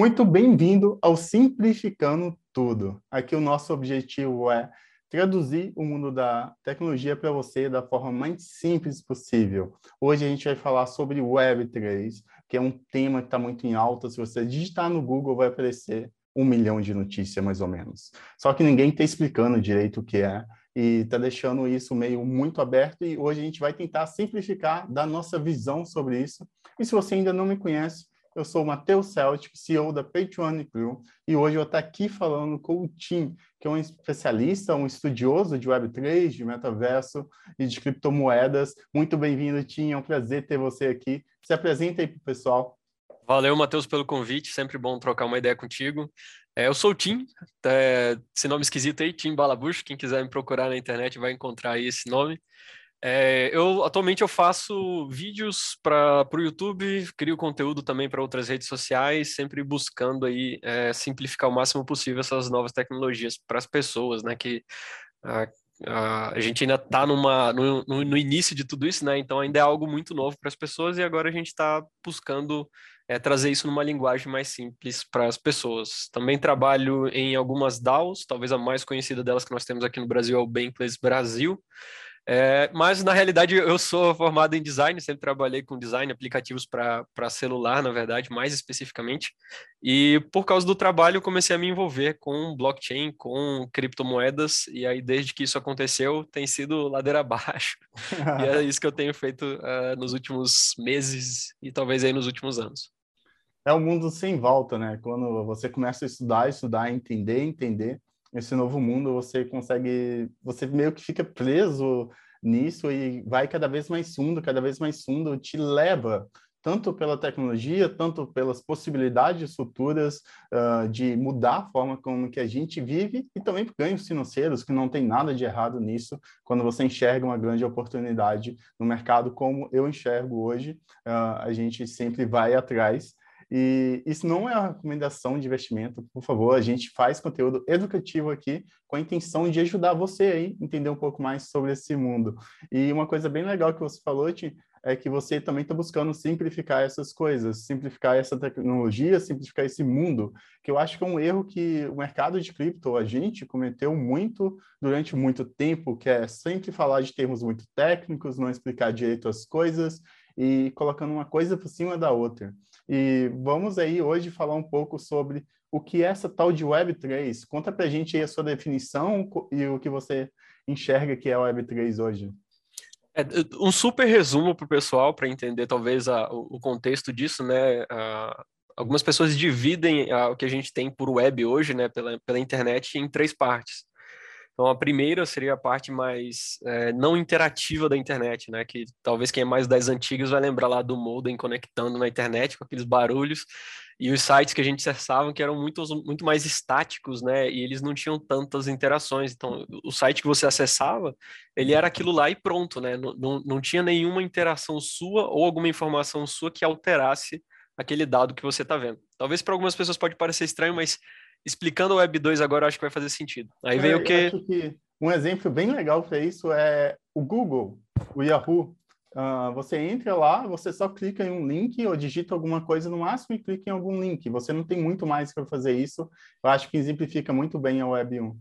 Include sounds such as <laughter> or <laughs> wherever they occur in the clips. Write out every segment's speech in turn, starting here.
Muito bem-vindo ao Simplificando Tudo. Aqui o nosso objetivo é traduzir o mundo da tecnologia para você da forma mais simples possível. Hoje a gente vai falar sobre Web3, que é um tema que está muito em alta. Se você digitar no Google, vai aparecer um milhão de notícias, mais ou menos. Só que ninguém está explicando direito o que é e está deixando isso meio muito aberto. E hoje a gente vai tentar simplificar, dar nossa visão sobre isso. E se você ainda não me conhece, eu sou o Matheus Celtic, CEO da Patreon Crew, e hoje eu estou aqui falando com o Tim, que é um especialista, um estudioso de Web3, de metaverso e de criptomoedas. Muito bem-vindo, Tim, é um prazer ter você aqui. Se apresenta aí para o pessoal. Valeu, Matheus, pelo convite, sempre bom trocar uma ideia contigo. É, eu sou o Tim, é, esse nome esquisito aí, Tim Balabush, quem quiser me procurar na internet vai encontrar aí esse nome. É, eu atualmente eu faço vídeos para o YouTube, crio conteúdo também para outras redes sociais, sempre buscando aí é, simplificar o máximo possível essas novas tecnologias para as pessoas, né? Que a, a, gente ainda está no, no, início de tudo isso, né? Então ainda é algo muito novo para as pessoas e agora a gente está buscando é, trazer isso numa linguagem mais simples para as pessoas. Também trabalho em algumas DAOs, talvez a mais conhecida delas que nós temos aqui no Brasil é o Bankless Brasil. É, mas na realidade eu sou formado em design, sempre trabalhei com design, aplicativos para celular, na verdade, mais especificamente. E por causa do trabalho comecei a me envolver com blockchain, com criptomoedas, e aí desde que isso aconteceu tem sido ladeira abaixo. e é isso que eu tenho feito uh, nos últimos meses e talvez aí nos últimos anos. É um mundo sem volta, né? Quando você começa a estudar, estudar, entender, entender, esse novo mundo, você consegue, você meio que fica preso nisso e vai cada vez mais fundo, cada vez mais fundo, te leva tanto pela tecnologia, tanto pelas possibilidades futuras uh, de mudar a forma como que a gente vive e também por ganhos financeiros, que não tem nada de errado nisso, quando você enxerga uma grande oportunidade no mercado como eu enxergo hoje, uh, a gente sempre vai atrás e isso não é uma recomendação de investimento, por favor. A gente faz conteúdo educativo aqui com a intenção de ajudar você aí a entender um pouco mais sobre esse mundo. E uma coisa bem legal que você falou, Tim, é que você também está buscando simplificar essas coisas, simplificar essa tecnologia, simplificar esse mundo, que eu acho que é um erro que o mercado de cripto, a gente cometeu muito durante muito tempo, que é sempre falar de termos muito técnicos, não explicar direito as coisas e colocando uma coisa por cima da outra. E vamos aí hoje falar um pouco sobre o que é essa tal de Web3. Conta para a gente aí a sua definição e o que você enxerga que é a Web3 hoje. É, um super resumo para o pessoal, para entender talvez a, o contexto disso, né? A, algumas pessoas dividem a, o que a gente tem por web hoje, né, pela, pela internet, em três partes. Então, a primeira seria a parte mais é, não interativa da internet, né? Que talvez quem é mais das antigas vai lembrar lá do modem conectando na internet com aqueles barulhos e os sites que a gente acessava que eram muito, muito mais estáticos, né? E eles não tinham tantas interações. Então, o site que você acessava, ele era aquilo lá e pronto, né? Não, não, não tinha nenhuma interação sua ou alguma informação sua que alterasse aquele dado que você está vendo. Talvez para algumas pessoas pode parecer estranho, mas explicando o Web 2 agora, acho que vai fazer sentido. Aí é, veio o que... que... Um exemplo bem legal para isso é o Google, o Yahoo. Uh, você entra lá, você só clica em um link ou digita alguma coisa no máximo e clica em algum link. Você não tem muito mais para fazer isso. Eu acho que exemplifica muito bem a Web 1.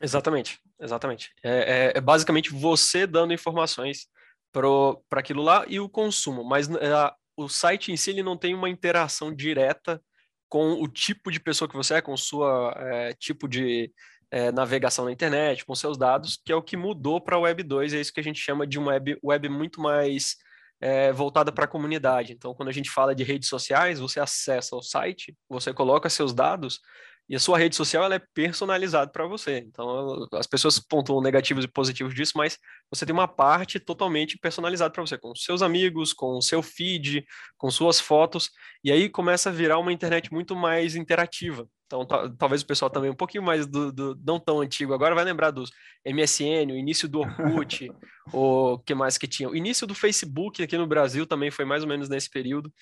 Exatamente, exatamente. É, é, é basicamente você dando informações para aquilo lá e o consumo, mas uh, o site em si ele não tem uma interação direta com o tipo de pessoa que você é, com o seu é, tipo de é, navegação na internet, com seus dados, que é o que mudou para a Web 2, é isso que a gente chama de uma web, web muito mais é, voltada para a comunidade. Então, quando a gente fala de redes sociais, você acessa o site, você coloca seus dados, e a sua rede social ela é personalizada para você. Então, as pessoas pontuam negativos e positivos disso, mas você tem uma parte totalmente personalizada para você, com seus amigos, com o seu feed, com suas fotos, e aí começa a virar uma internet muito mais interativa. Então, talvez o pessoal também um pouquinho mais do, do, não tão antigo agora vai lembrar dos MSN, o início do Orkut, <laughs> o que mais que tinha. O início do Facebook aqui no Brasil também foi mais ou menos nesse período.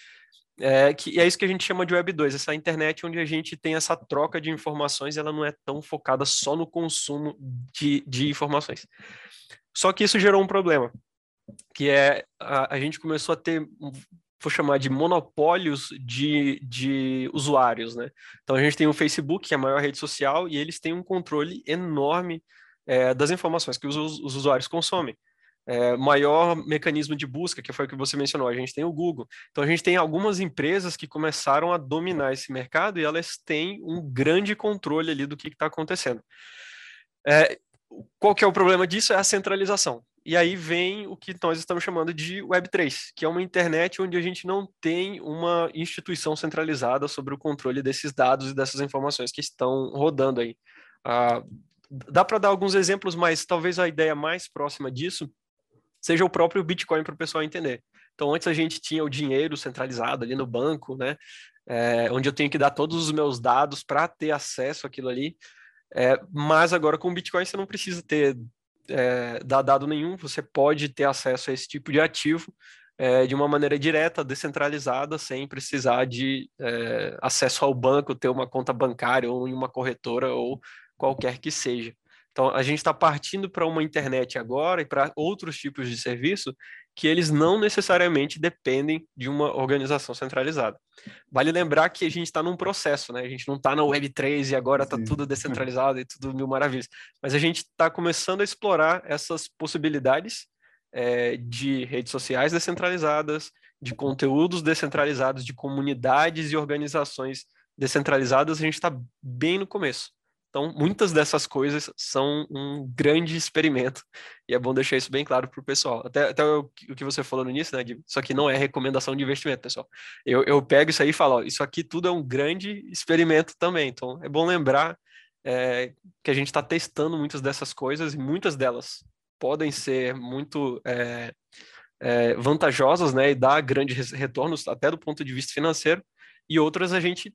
É, que é isso que a gente chama de Web 2, essa internet onde a gente tem essa troca de informações, ela não é tão focada só no consumo de, de informações. Só que isso gerou um problema, que é a, a gente começou a ter for chamar de monopólios de, de usuários, né? Então a gente tem o Facebook, que é a maior rede social, e eles têm um controle enorme é, das informações que os, os usuários consomem. É, maior mecanismo de busca, que foi o que você mencionou, a gente tem o Google. Então a gente tem algumas empresas que começaram a dominar esse mercado e elas têm um grande controle ali do que está acontecendo. É, qual que é o problema disso? É a centralização. E aí vem o que nós estamos chamando de Web3, que é uma internet onde a gente não tem uma instituição centralizada sobre o controle desses dados e dessas informações que estão rodando aí. Ah, dá para dar alguns exemplos, mas talvez a ideia mais próxima disso seja o próprio Bitcoin para o pessoal entender. Então, antes a gente tinha o dinheiro centralizado ali no banco, né? É, onde eu tenho que dar todos os meus dados para ter acesso àquilo ali. É, mas agora com o Bitcoin você não precisa ter é, dado nenhum, você pode ter acesso a esse tipo de ativo é, de uma maneira direta, descentralizada, sem precisar de é, acesso ao banco, ter uma conta bancária ou em uma corretora ou qualquer que seja. Então, a gente está partindo para uma internet agora e para outros tipos de serviço que eles não necessariamente dependem de uma organização centralizada. Vale lembrar que a gente está num processo, né? A gente não está na Web3 e agora está tudo <laughs> descentralizado e tudo mil maravilhas. Mas a gente está começando a explorar essas possibilidades é, de redes sociais descentralizadas, de conteúdos descentralizados, de comunidades e organizações descentralizadas. A gente está bem no começo. Então, muitas dessas coisas são um grande experimento, e é bom deixar isso bem claro para o pessoal. Até, até o, o, que você falou no início, né, de, isso aqui não é recomendação de investimento, pessoal. Eu, eu pego isso aí e falo, ó, isso aqui tudo é um grande experimento também. Então, é bom lembrar é, que a gente está testando muitas dessas coisas, e muitas delas podem ser muito é, é, vantajosas, né, e dar grandes retornos, até do ponto de vista financeiro, e outras a gente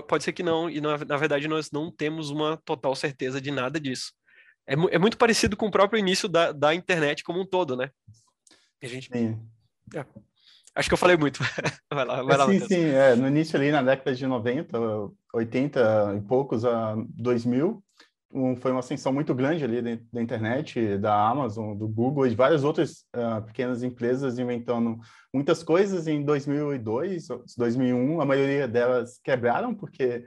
pode ser que não, e na, na verdade nós não temos uma total certeza de nada disso. É, é muito parecido com o próprio início da, da internet como um todo, né? A gente... Sim. É. Acho que eu falei muito. <laughs> vai lá, vai lá. Sim, sim. É, no início ali, na década de 90, 80 e poucos a 2000, um, foi uma ascensão muito grande ali da internet, da Amazon, do Google e de várias outras uh, pequenas empresas inventando muitas coisas. Em 2002, 2001, a maioria delas quebraram porque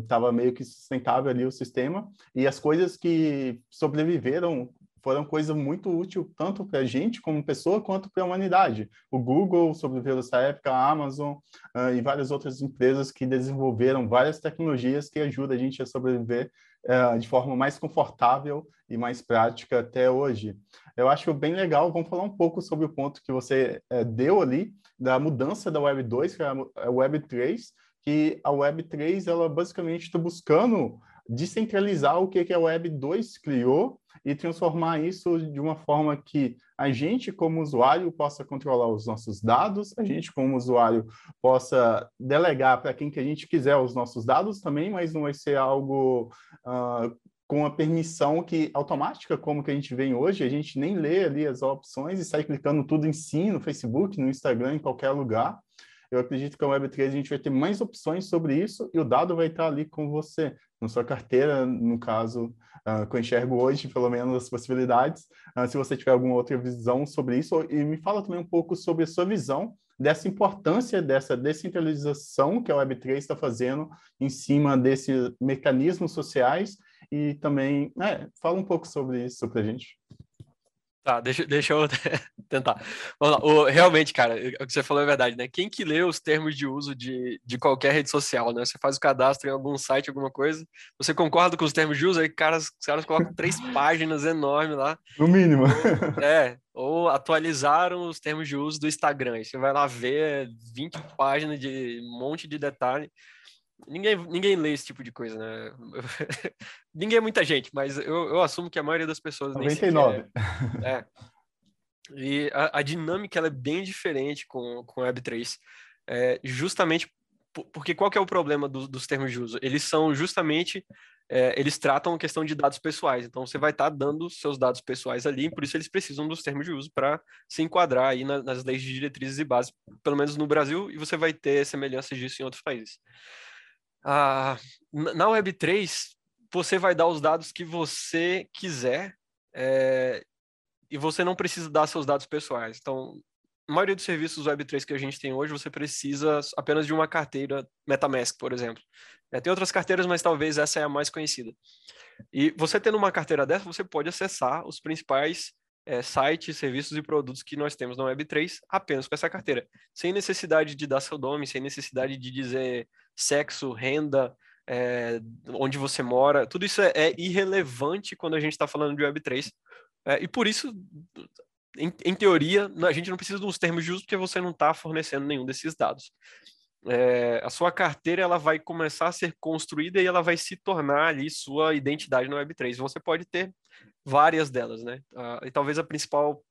estava uh, meio que sustentável ali o sistema e as coisas que sobreviveram foram coisa muito útil tanto para a gente como pessoa quanto para a humanidade. O Google sobreviveu nessa época, a Amazon uh, e várias outras empresas que desenvolveram várias tecnologias que ajudam a gente a sobreviver uh, de forma mais confortável e mais prática até hoje. Eu acho bem legal, vamos falar um pouco sobre o ponto que você uh, deu ali da mudança da Web 2 para a Web 3, que a Web 3 ela basicamente está buscando descentralizar o que, a Web 2 criou e transformar isso de uma forma que a gente, como usuário, possa controlar os nossos dados, a gente, como usuário, possa delegar para quem que a gente quiser os nossos dados também, mas não vai ser algo uh, com a permissão que automática, como que a gente vem hoje, a gente nem lê ali as opções e sai clicando tudo em si, no Facebook, no Instagram, em qualquer lugar. Eu acredito que a Web3 a gente vai ter mais opções sobre isso e o dado vai estar ali com você, na sua carteira, no caso, uh, que eu enxergo hoje, pelo menos as possibilidades. Uh, se você tiver alguma outra visão sobre isso, e me fala também um pouco sobre a sua visão dessa importância dessa descentralização que a Web3 está fazendo em cima desses mecanismos sociais e também, é, fala um pouco sobre isso para a gente. Tá, deixa, deixa eu <laughs> tentar. Vamos lá. O, realmente, cara, o que você falou é verdade, né? Quem que lê os termos de uso de, de qualquer rede social, né? Você faz o cadastro em algum site, alguma coisa, você concorda com os termos de uso, aí caras, os caras colocam três <laughs> páginas enormes lá. No mínimo. Ou, é, ou atualizaram os termos de uso do Instagram. Aí você vai lá ver 20 páginas de um monte de detalhe. Ninguém, ninguém lê esse tipo de coisa, né? <laughs> ninguém é muita gente, mas eu, eu assumo que a maioria das pessoas 99. nem É. <laughs> E a, a, dinâmica ela é bem diferente com, com Web3. É, justamente porque qual que é o problema do, dos termos de uso? Eles são justamente, é, eles tratam a questão de dados pessoais. Então, você vai estar tá dando seus dados pessoais ali, por isso eles precisam dos termos de uso para se enquadrar aí na, nas leis de diretrizes e bases, pelo menos no Brasil, e você vai ter semelhanças disso em outros países. Ah, na Web3, você vai dar os dados que você quiser é, e você não precisa dar seus dados pessoais. Então, a maioria dos serviços Web3 que a gente tem hoje, você precisa apenas de uma carteira MetaMask, por exemplo. É, tem outras carteiras, mas talvez essa é a mais conhecida. E você tendo uma carteira dessa, você pode acessar os principais é, sites, serviços e produtos que nós temos na Web3 apenas com essa carteira, sem necessidade de dar seu nome, sem necessidade de dizer sexo, renda, é, onde você mora. Tudo isso é, é irrelevante quando a gente está falando de Web3. É, e por isso em, em, teoria, a gente não precisa dos termos de uso porque você não está fornecendo nenhum desses dados. É, a sua carteira ela vai começar a ser construída e ela vai se tornar ali sua identidade no Web3. Você pode ter várias delas, né? Ah, e talvez a principal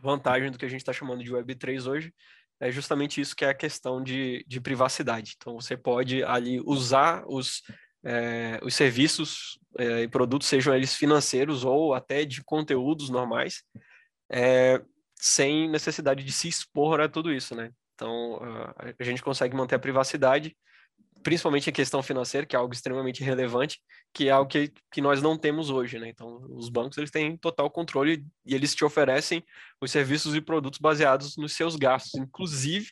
vantagem do que a gente está chamando de Web3 hoje é justamente isso que é a questão de, de privacidade. Então você pode ali usar os, é, os serviços é, e produtos, sejam eles financeiros ou até de conteúdos normais, é, sem necessidade de se expor a tudo isso, né? Então, a gente consegue manter a privacidade, principalmente em questão financeira, que é algo extremamente relevante, que é algo que, que nós não temos hoje, né? Então, os bancos, eles têm total controle e eles te oferecem os serviços e produtos baseados nos seus gastos, inclusive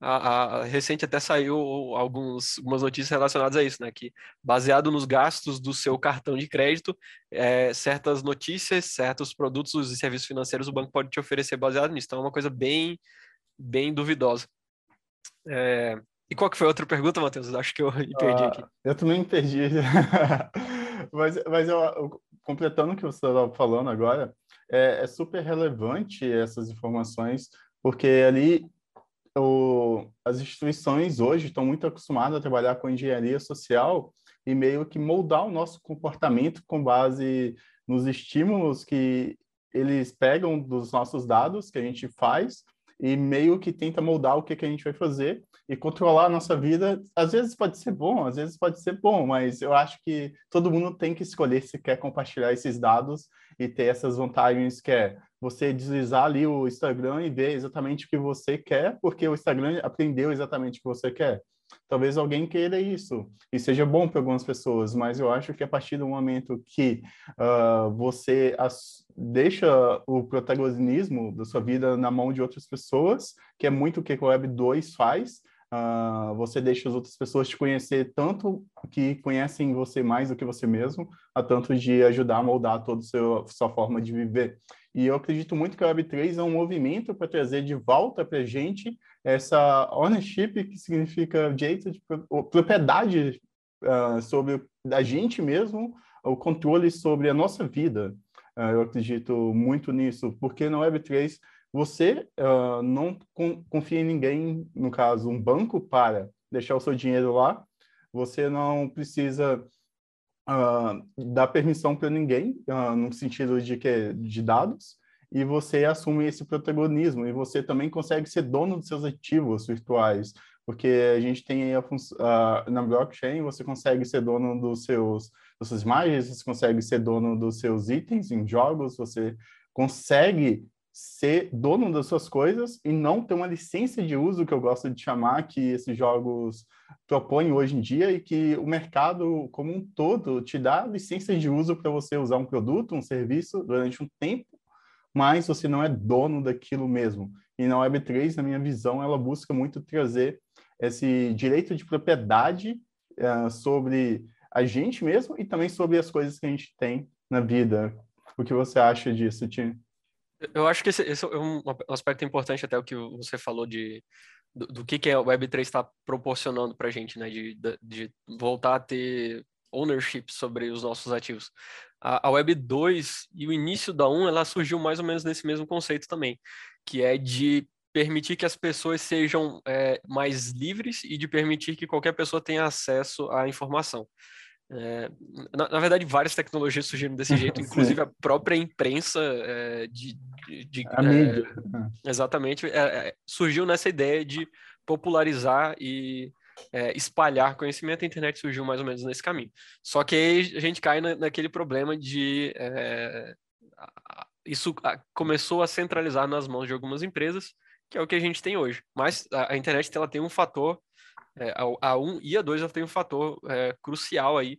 a, a, recente até saiu alguns, algumas notícias relacionadas a isso, né? Que baseado nos gastos do seu cartão de crédito, é, certas notícias, certos produtos e serviços financeiros o banco pode te oferecer baseado nisso. Então é uma coisa bem, bem duvidosa. É, e qual que foi a outra pergunta, Matheus? Acho que eu <laughs> me perdi aqui. Uh, eu também me perdi. <laughs> mas mas eu, completando o que você estava falando agora, é, é super relevante essas informações, porque ali o, as instituições hoje estão muito acostumadas a trabalhar com engenharia social e meio que moldar o nosso comportamento com base nos estímulos que eles pegam dos nossos dados que a gente faz e meio que tenta moldar o que, que a gente vai fazer e controlar a nossa vida. Às vezes pode ser bom, às vezes pode ser bom, mas eu acho que todo mundo tem que escolher se quer compartilhar esses dados e ter essas vantagens que é você deslizar ali o Instagram e ver exatamente o que você quer, porque o Instagram aprendeu exatamente o que você quer. Talvez alguém queira isso e seja bom para algumas pessoas, mas eu acho que a partir do momento que uh, você deixa o protagonismo da sua vida na mão de outras pessoas, que é muito o que o Web 2 faz, Uh, você deixa as outras pessoas te conhecer tanto que conhecem você mais do que você mesmo, a tanto de ajudar a moldar toda a sua forma de viver. E eu acredito muito que a Web3 é um movimento para trazer de volta para a gente essa ownership, que significa direito de propriedade uh, sobre a gente mesmo, o controle sobre a nossa vida. Uh, eu acredito muito nisso, porque na Web3 você uh, não confia em ninguém, no caso, um banco, para deixar o seu dinheiro lá. Você não precisa uh, dar permissão para ninguém, uh, no sentido de que de dados, e você assume esse protagonismo. E você também consegue ser dono dos seus ativos virtuais, porque a gente tem a uh, na blockchain você consegue ser dono dos seus das suas imagens, você consegue ser dono dos seus itens em jogos, você consegue ser dono das suas coisas e não ter uma licença de uso que eu gosto de chamar que esses jogos propõem hoje em dia e que o mercado como um todo te dá licença de uso para você usar um produto, um serviço durante um tempo, mas você não é dono daquilo mesmo. E na Web3, na minha visão, ela busca muito trazer esse direito de propriedade uh, sobre a gente mesmo e também sobre as coisas que a gente tem na vida. O que você acha disso, Tim? Eu acho que esse, esse, é um aspecto importante até o que você falou de do, do que, que a Web3 está proporcionando para a gente, né? De, de, voltar a ter ownership sobre os nossos ativos. A, a Web 2 e o início da 1, ela surgiu mais ou menos nesse mesmo conceito também, que é de permitir que as pessoas sejam é, mais livres e de permitir que qualquer pessoa tenha acesso à informação. É, na, na, verdade, várias tecnologias surgiram desse <laughs> jeito, inclusive a própria imprensa é, de, de, a mídia. É, exatamente, é, é, surgiu nessa ideia de popularizar e é, espalhar conhecimento. A internet surgiu mais ou menos nesse caminho. Só que aí a gente cai na, naquele problema de isso começou a centralizar nas mãos de algumas empresas, que é o que a gente tem hoje. Mas a, a internet ela tem um fator é, a, a 1 e a 2 tem um fator é, crucial aí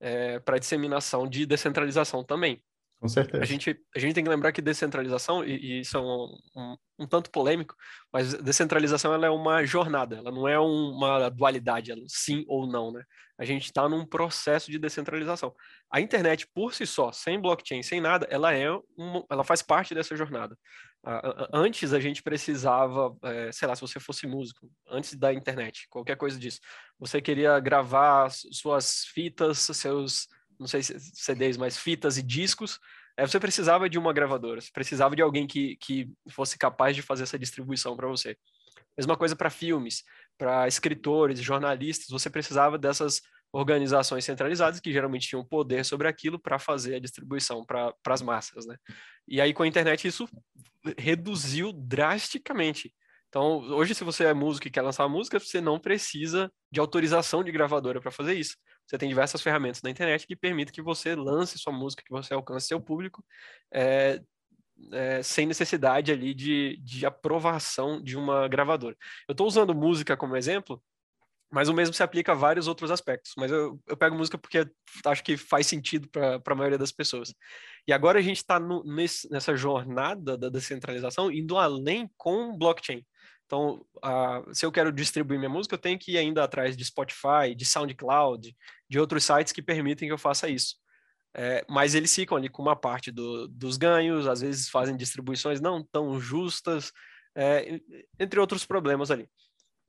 é, para a disseminação de descentralização também. Com certeza. A gente, a gente tem que lembrar que descentralização, e, e isso é um, um, um, tanto polêmico, mas descentralização ela é uma jornada, ela não é uma dualidade, sim ou não, né? A gente está num processo de descentralização. A internet, por si só, sem blockchain, sem nada, ela é uma, ela faz parte dessa jornada. Antes a gente precisava, é, sei lá, se você fosse músico, antes da internet, qualquer coisa disso, você queria gravar suas fitas, seus não sei se CDs, mas fitas e discos, é, você precisava de uma gravadora, você precisava de alguém que, que fosse capaz de fazer essa distribuição para você. Mesma coisa para filmes, para escritores, jornalistas, você precisava dessas organizações centralizadas que geralmente tinham poder sobre aquilo para fazer a distribuição para as massas, né? E aí com a internet isso reduziu drasticamente. Então, hoje se você é músico e quer lançar música, você não precisa de autorização de gravadora para fazer isso. Você tem diversas ferramentas na internet que permitem que você lance sua música, que você alcance seu público, é, é, sem necessidade ali de, de aprovação de uma gravadora. Eu estou usando música como exemplo, mas o mesmo se aplica a vários outros aspectos. Mas eu, eu pego música porque acho que faz sentido para a maioria das pessoas. E agora a gente está nessa jornada da descentralização indo além com blockchain. Então, uh, se eu quero distribuir minha música, eu tenho que ir ainda atrás de Spotify, de SoundCloud, de outros sites que permitem que eu faça isso. É, mas eles ficam ali com uma parte do, dos ganhos, às vezes fazem distribuições não tão justas, é, entre outros problemas ali.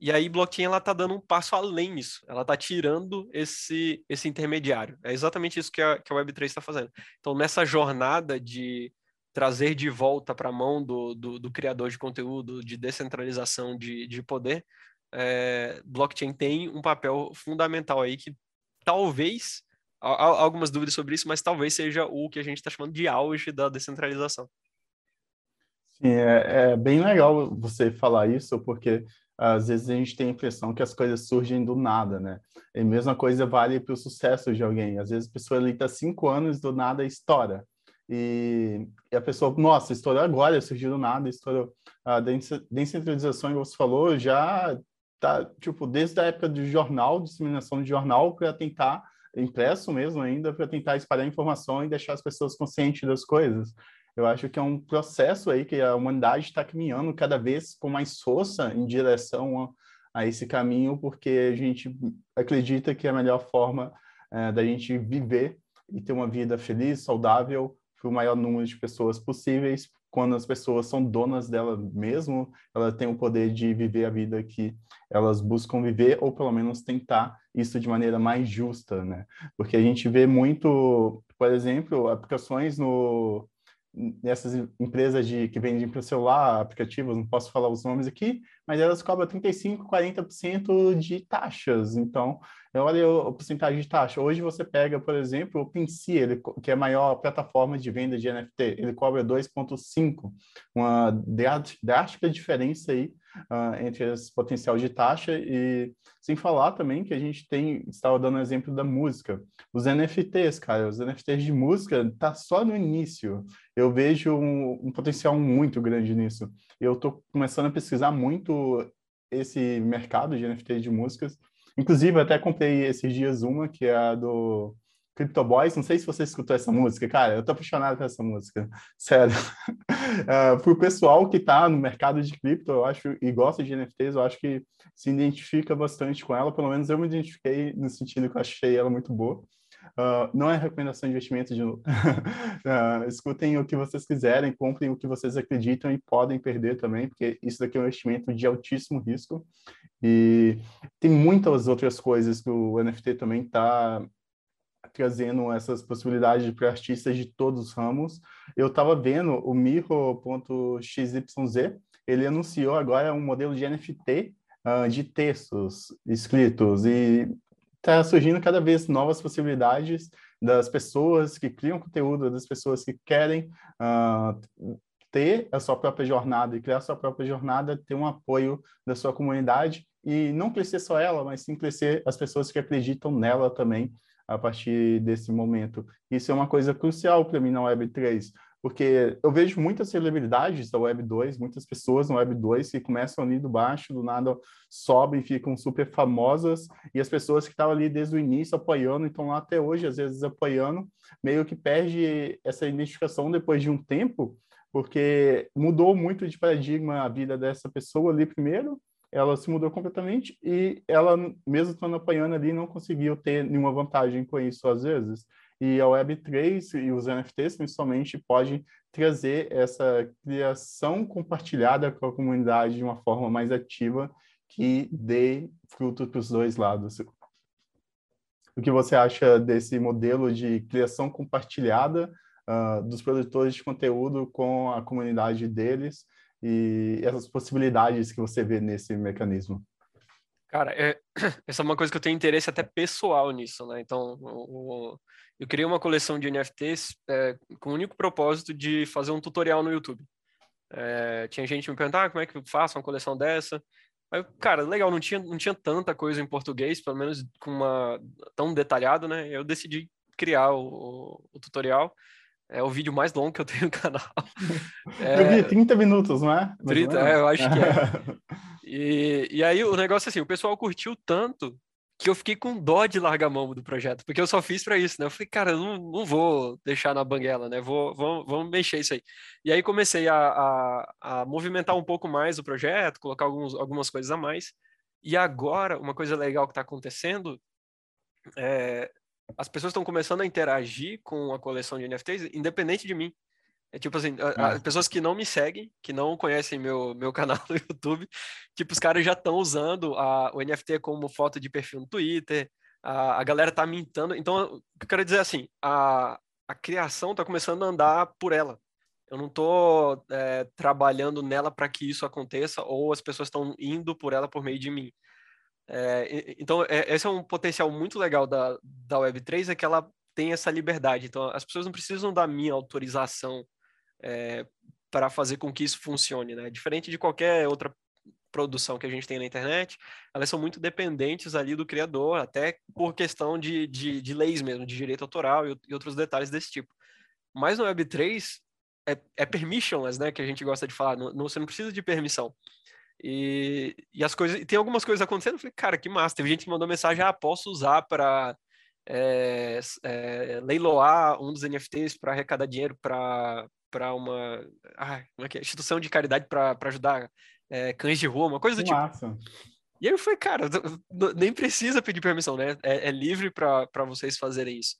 E aí, blockchain ela está dando um passo além disso. Ela está tirando esse, esse intermediário. É exatamente isso que a, que a Web3 está fazendo. Então, nessa jornada de trazer de volta para a mão do, do, do, criador de conteúdo, de descentralização de, de poder, é, blockchain tem um papel fundamental aí que talvez, há, algumas dúvidas sobre isso, mas talvez seja o que a gente está chamando de auge da descentralização. Sim, é, é bem legal você falar isso, porque às vezes a gente tem a impressão que as coisas surgem do nada, né? E a mesma coisa vale para o sucesso de alguém. Às vezes a pessoa ali está cinco anos do nada estoura. E, e, a pessoa, nossa, estourou agora, surgiu do nada, estourou. A descentralização, que você falou, já tá, tipo, desde a época do jornal, disseminação de jornal, para tentar, impresso mesmo ainda, para tentar espalhar informação e deixar as pessoas conscientes das coisas. Eu acho que é um processo aí que a humanidade está caminhando cada vez com mais força em direção a, a, esse caminho, porque a gente acredita que é a melhor forma é, da gente viver e ter uma vida feliz, saudável, para o maior número de pessoas possíveis. Quando as pessoas são donas dela mesmo, ela tem o poder de viver a vida que elas buscam viver, ou pelo menos tentar isso de maneira mais justa, né? Porque a gente vê muito, por exemplo, aplicações no, nessas empresas de que vendem para celular, aplicativos, não posso falar os nomes aqui, mas elas cobram 35, 40% de taxas. Então, olha a porcentagem de taxa. Hoje você pega, por exemplo, o Pinsea, ele, que é a maior plataforma de venda de NFT, ele cobra 2,5, uma drástica diferença aí uh, entre esse potencial de taxa e sem falar também que a gente tem, estava dando exemplo da música, os NFTs, cara, os NFTs de música tá só no início. Eu vejo um, um potencial muito grande nisso. Eu estou começando a pesquisar muito esse mercado de NFTs de músicas. Inclusive, até comprei esses dias uma que é a do Crypto Boys, não sei se você escutou essa música, cara, eu tô apaixonado por essa música, <laughs> sério. uh, <laughs> pro pessoal que tá no mercado de cripto, eu acho, e gosta de NFTs, eu acho que se identifica bastante com ela, pelo menos eu me identifiquei no sentido que eu achei ela muito boa. Uh, não é recomendação de investimento de novo. uh, <laughs> escutem o que vocês quiserem, comprem o que vocês acreditam e podem perder também, porque isso daqui é um investimento de altíssimo risco. E tem muitas outras coisas que o NFT também está trazendo essas possibilidades para artistas de todos os ramos. Eu estava vendo o Miro.xyz, ele anunciou agora um modelo de NFT uh, ah, de textos escritos e está surgindo cada vez novas possibilidades das pessoas que criam conteúdo, das pessoas que querem uh, ter a sua própria jornada e criar a sua própria jornada, ter um apoio da sua comunidade e não crescer só ela, mas sim crescer as pessoas que acreditam nela também a partir desse momento. Isso é uma coisa crucial para mim na Web3. porque eu vejo muitas celebridades da Web 2, muitas pessoas no Web 2 que começam ali do baixo, do nada sobem, ficam super famosas, e as pessoas que estavam ali desde o início apoiando, estão lá até hoje, às vezes apoiando, meio que perde essa identificação depois de um tempo, porque mudou muito de paradigma a vida dessa pessoa ali primeiro, ela se mudou completamente e ela, mesmo estando apoiando ali, não conseguiu ter nenhuma vantagem com isso às vezes. E a Web3 e os NFTs, principalmente, podem trazer essa criação compartilhada com a comunidade de uma forma mais ativa que dê fruto para os dois lados. O que você acha desse modelo de criação compartilhada uh, dos produtores de conteúdo com a comunidade deles e essas possibilidades que você vê nesse mecanismo? Cara, é, <clears throat> essa é uma coisa que eu tenho interesse até pessoal nisso, né? Então, o, eu criei uma coleção de NFTs é, com o único propósito de fazer um tutorial no YouTube. É, tinha gente me perguntar ah, como é que eu faço uma coleção dessa. Aí, cara, legal, não tinha, não tinha tanta coisa em português, pelo menos com uma tão detalhado, né? Eu decidi criar o, o tutorial. É o vídeo mais longo que eu tenho no <laughs> canal. É, <laughs> eu vi 30 minutos, não é? 30, é, eu acho que é. <laughs> E, e aí o negócio é assim, o pessoal curtiu tanto que eu fiquei com dó de largar a mão do projeto, porque eu só fiz para isso, né? Eu falei, cara, eu não, não vou deixar na banguela, né? Vou, vamos, vamos mexer isso aí. E aí comecei a, a, a, movimentar um pouco mais o projeto, colocar alguns, algumas coisas a mais. E agora, uma coisa legal que está acontecendo é as pessoas estão começando a interagir com a coleção de NFTs, independente de mim. É tipo assim, as é. pessoas que não me seguem, que não conhecem meu, meu <laughs> canal no YouTube, tipo, os caras já estão usando a, o NFT como foto de perfil no Twitter, a, a galera tá mintando. Então, eu quero dizer assim, a, a criação tá começando a andar por ela. Eu não tô é, trabalhando nela para que isso aconteça, ou as pessoas estão indo por ela por meio de mim. É, então, é, esse é um potencial muito legal da, da Web3, é que ela tem essa liberdade. Então, as pessoas não precisam da minha autorização é, para fazer com que isso funcione, né? Diferente de qualquer outra produção que a gente tem na internet, elas são muito dependentes ali do criador, até por questão de, de, de leis mesmo, de direito autoral e, e, outros detalhes desse tipo. Mas no Web3 é, é permissionless, né, que a gente gosta de falar, não, você não precisa de permissão. E, e as coisas, e tem algumas coisas acontecendo, eu falei, cara, que massa, teve gente que mandou mensagem, ah, posso usar para é, é, leiloar um dos NFTs para arrecadar dinheiro para para uma ah, é é? instituição de caridade para ajudar é, cães de rua, uma coisa do tipo. Massa. E aí eu falei, cara, nem precisa pedir permissão, né? É, é livre para vocês fazerem isso.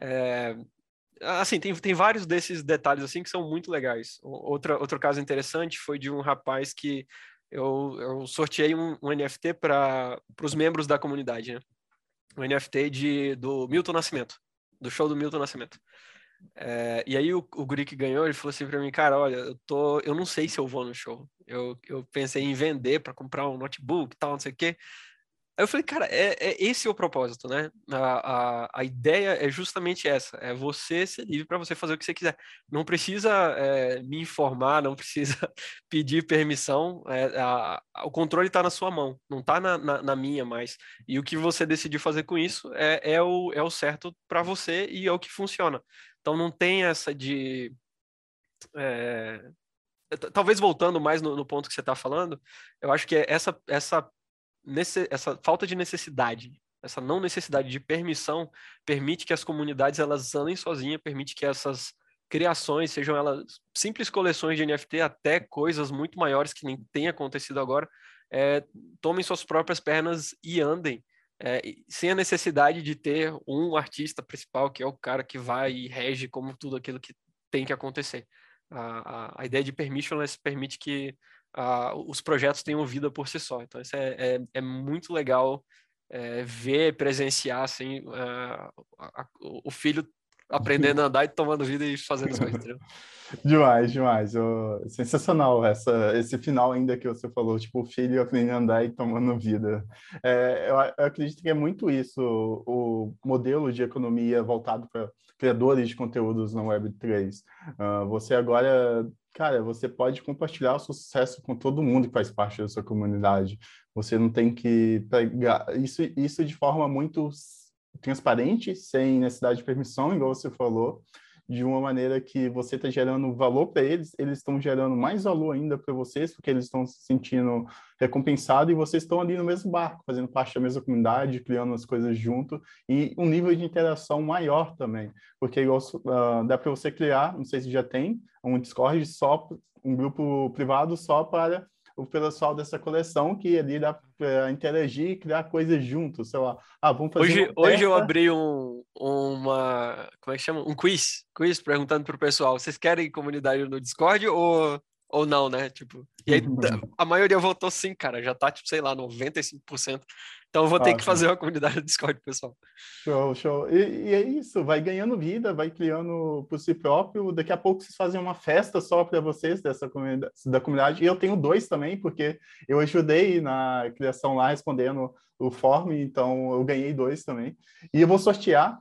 É, assim, tem, tem vários desses detalhes assim que são muito legais. Outra, outro caso interessante foi de um rapaz que eu, eu sorteei um, um NFT para os membros da comunidade, né? Um NFT de, do Milton Nascimento, do show do Milton Nascimento. É, e aí o, o guri que ganhou, ele falou assim para mim, cara, olha, eu tô, eu não sei se eu vou no show. Eu, eu pensei em vender para comprar um notebook, tal, não sei o quê. Aí eu falei, cara, é, é esse é o propósito, né? A, a, a, ideia é justamente essa: é você ser livre para você fazer o que você quiser. Não precisa é, me informar, não precisa <laughs> pedir permissão. É, a, o controle está na sua mão, não está na, na, na, minha mais. E o que você decidir fazer com isso é, é, o, é o certo para você e é o que funciona. Então não tem essa de. É, talvez voltando mais no, no, ponto que você está falando, eu acho que é essa, essa, nesse, essa falta de necessidade, essa não necessidade de permissão, permite que as comunidades elas andem sozinhas, permite que essas criações, sejam elas simples coleções de NFT até coisas muito maiores que nem tem acontecido agora, é, tomem suas próprias pernas e andem é, sem a necessidade de ter um artista principal, que é o cara que vai e rege como tudo aquilo que tem que acontecer. A, a, a ideia de permissionless permite que a, os projetos tenham vida por si só. Então, isso é, é, é muito legal é, ver, presenciar assim, o filho aprendendo a andar e tomando vida e fazendo as coisas? <laughs> Demais, demais. Oh, sensacional essa, esse final ainda que você falou, tipo, o filho aprendendo a andar e tomando vida. É, eu, eu, acredito que é muito isso, o, o modelo de economia voltado para criadores de conteúdos na Web3. Uh, ah, você agora, cara, você pode compartilhar o seu sucesso com todo mundo que faz parte da sua comunidade. Você não tem que pegar isso, isso de forma muito transparente, sem necessidade de permissão, igual você falou. De uma maneira que você está gerando valor para eles, eles estão gerando mais valor ainda para vocês, porque eles estão se sentindo recompensados e vocês estão ali no mesmo barco, fazendo parte da mesma comunidade, criando as coisas junto e um nível de interação maior também, porque uh, dá para você criar, não sei se já tem, um Discord só, um grupo privado só para o pessoal dessa coleção que ali dá para interagir e criar coisas juntos, sei lá. Ah, vamos fazer Hoje, hoje eu abri um, uma, como é que chama? Um quiz, quiz perguntando para o pessoal, vocês querem comunidade no Discord ou, ou não, né? Tipo, e aí a maioria votou sim, cara, já tá, tipo, sei lá, 95%. Então eu vou ter que fazer uma comunidade no Discord, pessoal. Show, show. E, e, é isso, vai ganhando vida, vai criando por si próprio. Daqui a pouco vocês fazem uma festa só para vocês dessa comunidade, da comunidade. E eu tenho dois também, porque eu ajudei na criação lá, respondendo o form, então eu ganhei dois também. E eu vou sortear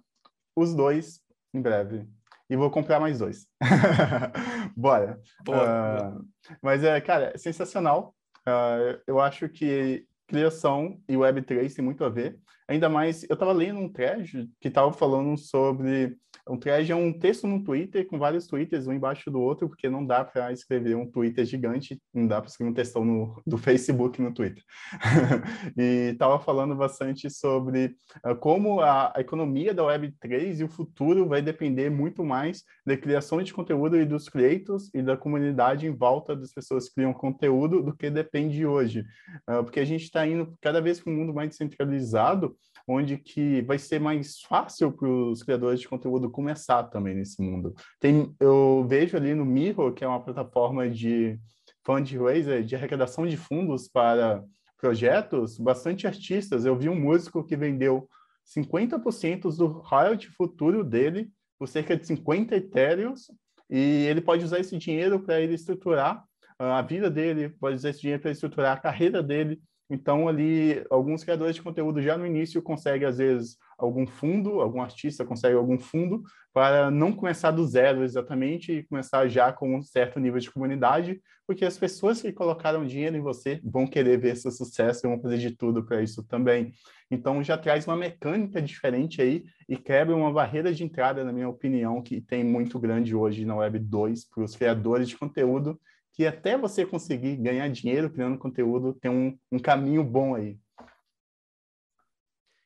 os dois em breve. E vou comprar mais dois. <laughs> Bora. Boa, uh, mas, é, cara, é sensacional. Uh, eu acho que criação e Web3 tem muito a ver. Ainda mais, eu estava lendo um thread que estava falando sobre um thread é um texto no Twitter com vários twitters um embaixo do outro, porque não dá para escrever um Twitter gigante, não dá para escrever um textão no, do <laughs> Facebook no Twitter. <laughs> e estava falando bastante sobre uh, como a, a, economia da Web3 e o futuro vai depender muito mais da criação de conteúdo e dos creators e da comunidade em volta das pessoas que criam conteúdo do que depende hoje. Uh, porque a gente está indo cada vez para um mundo mais descentralizado, onde que vai ser mais fácil para os criadores de conteúdo começar também nesse mundo. Tem, eu vejo ali no Mirror, que é uma plataforma de fundraiser, de arrecadação de fundos para projetos, bastante artistas. Eu vi um músico que vendeu 50% do royalty futuro dele por cerca de 50 etéreos e ele pode usar esse dinheiro para ele estruturar a vida dele, pode usar esse dinheiro para estruturar a carreira dele, então, ali, alguns criadores de conteúdo já no início conseguem, às vezes, algum fundo, algum artista consegue algum fundo para não começar do zero exatamente e começar já com um certo nível de comunidade, porque as pessoas que colocaram dinheiro em você vão querer ver seu sucesso e vão fazer de tudo para isso também. Então, já traz uma mecânica diferente aí e quebra uma barreira de entrada, na minha opinião, que tem muito grande hoje na Web 2 para os criadores de conteúdo que até você conseguir ganhar dinheiro criando conteúdo, tem um, um caminho bom aí.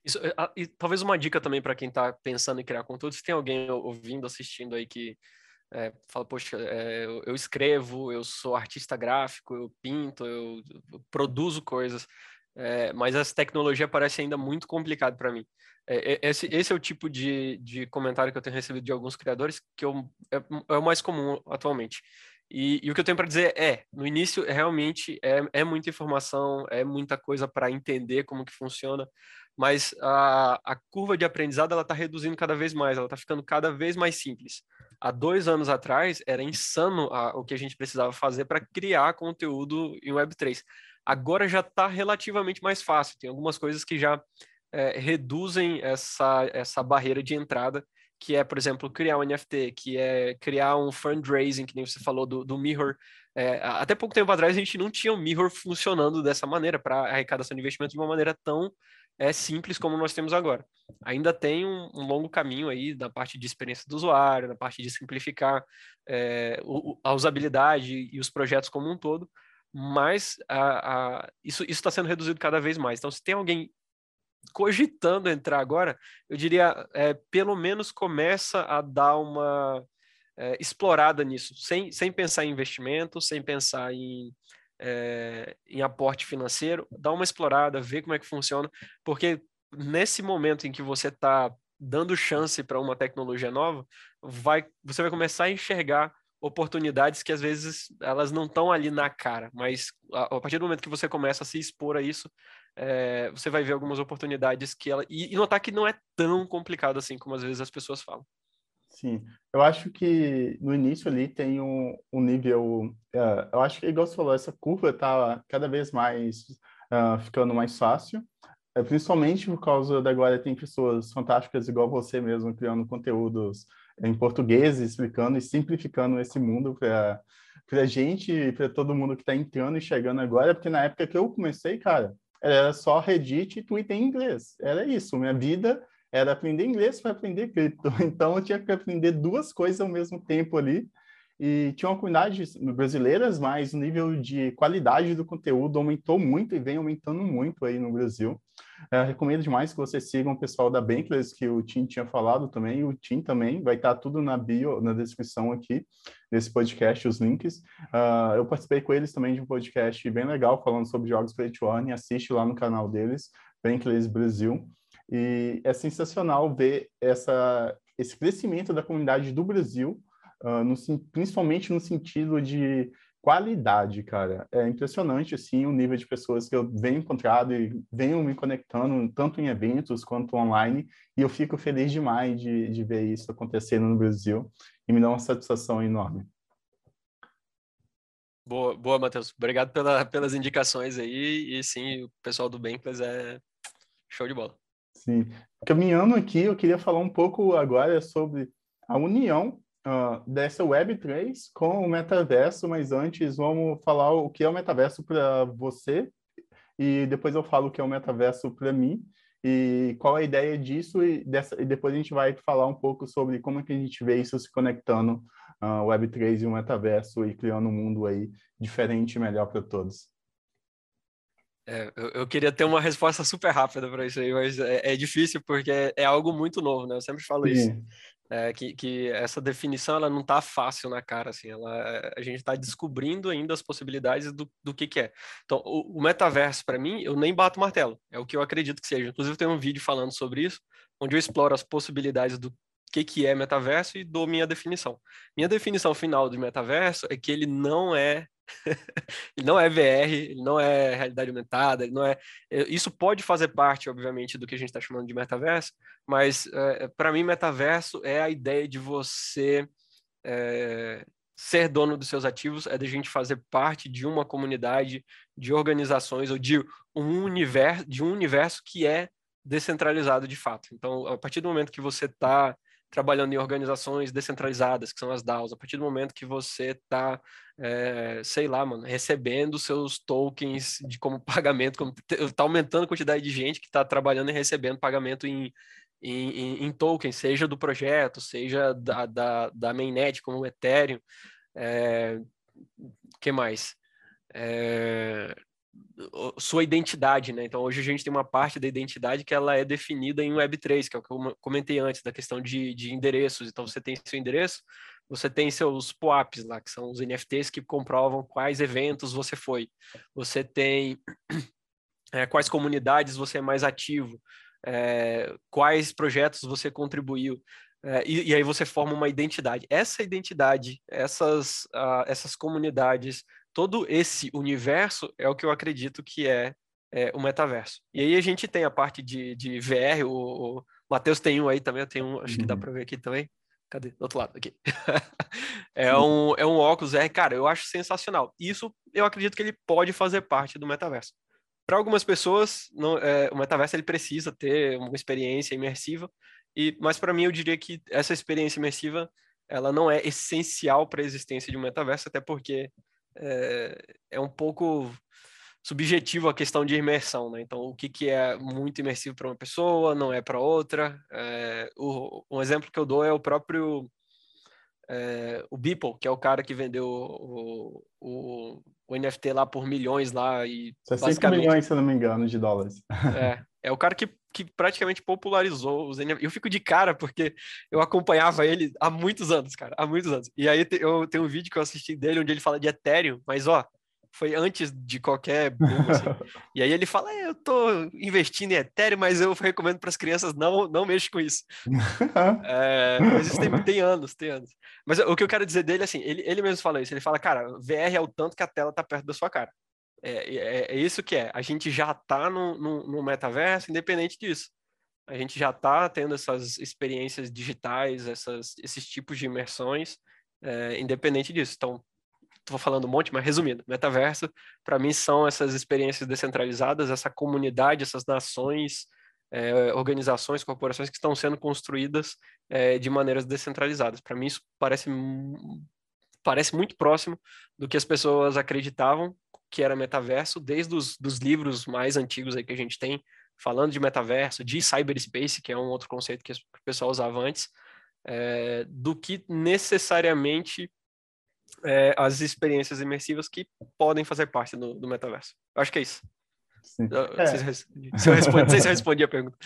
Isso, é, e talvez uma dica também para quem está pensando em criar conteúdo, se tem alguém ouvindo, assistindo aí que é, fala, poxa, é, eu, escrevo, eu sou artista gráfico, eu pinto, eu, eu produzo coisas, é, mas essa tecnologia parece ainda muito complicado para mim. É, é, esse, esse, é o tipo de, de comentário que eu tenho recebido de alguns criadores que eu, é o mais comum atualmente. E, e, o que eu tenho para dizer é, no início realmente é, é muita informação, é muita coisa para entender como que funciona, mas a, a curva de aprendizado ela está reduzindo cada vez mais, ela está ficando cada vez mais simples. Há dois anos atrás era insano a, o que a gente precisava fazer para criar conteúdo em Web3. Agora já está relativamente mais fácil, tem algumas coisas que já é, reduzem essa, essa barreira de entrada que é, por exemplo, criar um NFT, que é criar um fundraising, que nem você falou do, do Mirror. É, até pouco tempo atrás a gente não tinha o Mirror funcionando dessa maneira, para arrecadação de investimento de uma maneira tão é, simples como nós temos agora. Ainda tem um, um longo caminho aí da parte de experiência do usuário, na parte de simplificar é, a usabilidade e os projetos como um todo, mas a, a, isso está sendo reduzido cada vez mais. Então, se tem alguém cogitando entrar agora, eu diria, é, pelo menos começa a dar uma é, explorada nisso, sem, sem pensar em investimento, sem pensar em, é, em aporte financeiro, dá uma explorada, vê como é que funciona, porque nesse momento em que você está dando chance para uma tecnologia nova, vai, você vai começar a enxergar oportunidades que às vezes elas não estão ali na cara, mas a, a, partir do momento que você começa a se expor a isso, é, você vai ver algumas oportunidades que ela. E, e, notar que não é tão complicado assim como às vezes as pessoas falam. Sim, eu acho que no início ali tem um, um nível. Uh, eu acho que, igual você falou, essa curva está cada vez mais uh, ficando mais fácil, uh, principalmente por causa da agora tem pessoas fantásticas igual você mesmo criando conteúdos em português, explicando e simplificando esse mundo para a gente e para todo mundo que está entrando e chegando agora, porque na época que eu comecei, cara, era só Reddit e Twitter em inglês. Era isso. Minha vida era aprender inglês para aprender cripto. <laughs> Então, eu tinha que aprender duas coisas ao mesmo tempo ali. E tinha uma comunidade brasileiras, mas o nível de qualidade do conteúdo aumentou muito e vem aumentando muito aí no Brasil. Eu é, recomendo demais que vocês sigam o pessoal da Bankless, que o Tim tinha falado também, o Tim também, vai estar tudo na bio, na descrição aqui desse podcast, os links. Uh, eu participei com eles também de um podcast bem legal, falando sobre jogos play to earn, assiste lá no canal deles, Bankless Brasil. E é sensacional ver essa, esse crescimento da comunidade do Brasil, uh, no, principalmente no sentido de qualidade, cara. É impressionante, assim, o nível de pessoas que eu venho encontrado e venho me conectando, tanto em eventos quanto online, e eu fico feliz demais de, de ver isso acontecendo no Brasil, e me dá uma satisfação enorme. Boa, boa Matheus. Obrigado pela, pelas indicações aí, e sim, o pessoal do Bankless é show de bola. Sim. Caminhando aqui, eu queria falar um pouco agora sobre a união uh, dessa Web3 com o metaverso, mas antes vamos falar o que é o metaverso para você e depois eu falo o que é o metaverso para mim e qual a ideia disso e, dessa, e depois a gente vai falar um pouco sobre como é que a gente vê isso se conectando uh, Web3 e o metaverso e criando um mundo aí diferente e melhor para todos. É, eu, eu, queria ter uma resposta super rápida para isso aí, mas é, é, difícil porque é, é, algo muito novo, né? Eu sempre falo Sim. isso é, que, que, essa definição ela não está fácil na cara, assim, ela, a gente está descobrindo ainda as possibilidades do, do que, que é. Então, o, o metaverso, para mim, eu nem bato martelo, é o que eu acredito que seja. Inclusive, tem um vídeo falando sobre isso, onde eu exploro as possibilidades do que, que é metaverso e dou minha definição. Minha definição final de metaverso é que ele não é <laughs> ele não é VR, ele não é realidade aumentada, ele não é. é isso pode fazer parte, obviamente, do que a gente está chamando de metaverso, mas é, para mim, metaverso é a ideia de você é, ser dono dos seus ativos, é de a gente fazer parte de uma comunidade, de organizações ou de um universo, de um universo que é descentralizado de fato. Então, a partir do momento que você está trabalhando em organizações descentralizadas, que são as DAOs, a partir do momento que você está, é, sei lá, mano, recebendo seus tokens de como <laughs> pagamento, como está aumentando a quantidade de gente que está trabalhando e recebendo pagamento em, em, em, tokens, seja do projeto, seja da, da, da mainnet, como o Ethereum, é, que mais? É, sua identidade, né? Então hoje a gente tem uma parte da identidade que ela é definida em Web3, que é o que eu comentei antes, da questão de, de endereços. Então você tem seu endereço, você tem seus POAPs lá, que são os NFTs que comprovam quais eventos você foi. Você tem é, quais comunidades você é mais ativo, é, quais projetos você contribuiu. É, e, e, aí você forma uma identidade. Essa identidade, essas, uh, essas comunidades, todo esse universo é o que eu acredito que é, é o metaverso. E aí a gente tem a parte de, de VR, o, o Matheus tem um aí também, eu tenho um, acho que dá uhum. para ver aqui também. Cadê? Do outro lado, aqui. <laughs> é, um, é um óculos R, cara, eu acho sensacional. Isso eu acredito que ele pode fazer parte do metaverso. Para algumas pessoas, não, é, o metaverso ele precisa ter uma experiência imersiva, e, mas para mim eu diria que essa experiência imersiva ela não é essencial para a existência de um metaverso, até porque é, é um pouco subjetivo a questão de imersão, né? Então, o que, que é muito imersivo para uma pessoa, não é para outra. É, o, um exemplo que eu dou é o próprio é, o Beeple, que é o cara que vendeu o, o, o, NFT lá por milhões lá e 60 milhões, se eu não me engano, de dólares. É, é o cara que, que praticamente popularizou os NFT. Eu fico de cara porque eu acompanhava ele há muitos anos, cara, há muitos anos. E aí eu tenho um vídeo que eu assisti dele onde ele fala de Ethereum, mas ó, foi antes de qualquer boom, assim. <laughs> E aí ele fala, é, eu tô investindo em Ethereum, mas eu recomendo para as crianças não não mexer com isso. <laughs> é, mas isso tem, tem, anos, tem anos. Mas o que eu quero dizer dele, assim, ele, ele mesmo fala isso, ele fala, cara, VR é o tanto que a tela tá perto da sua cara. É, é, é isso que é. A gente já está no, no, no, metaverso, independente disso. A gente já está tendo essas experiências digitais, essas, esses tipos de imersões, é, independente disso. Então, estou falando um monte, mas resumindo, metaverso, para mim, são essas experiências descentralizadas, essa comunidade, essas nações, é, organizações, corporações que estão sendo construídas é, de maneiras descentralizadas. Para mim, isso parece, parece muito próximo do que as pessoas acreditavam que era metaverso, desde os dos livros mais antigos aí que a gente tem, falando de metaverso, de cyberspace, que é um outro conceito que o pessoal usava antes, é, do que necessariamente é, as experiências imersivas que podem fazer parte do, do metaverso. Eu acho que é isso. Sim. É. Se, eu respondi, não sei se eu respondi a pergunta.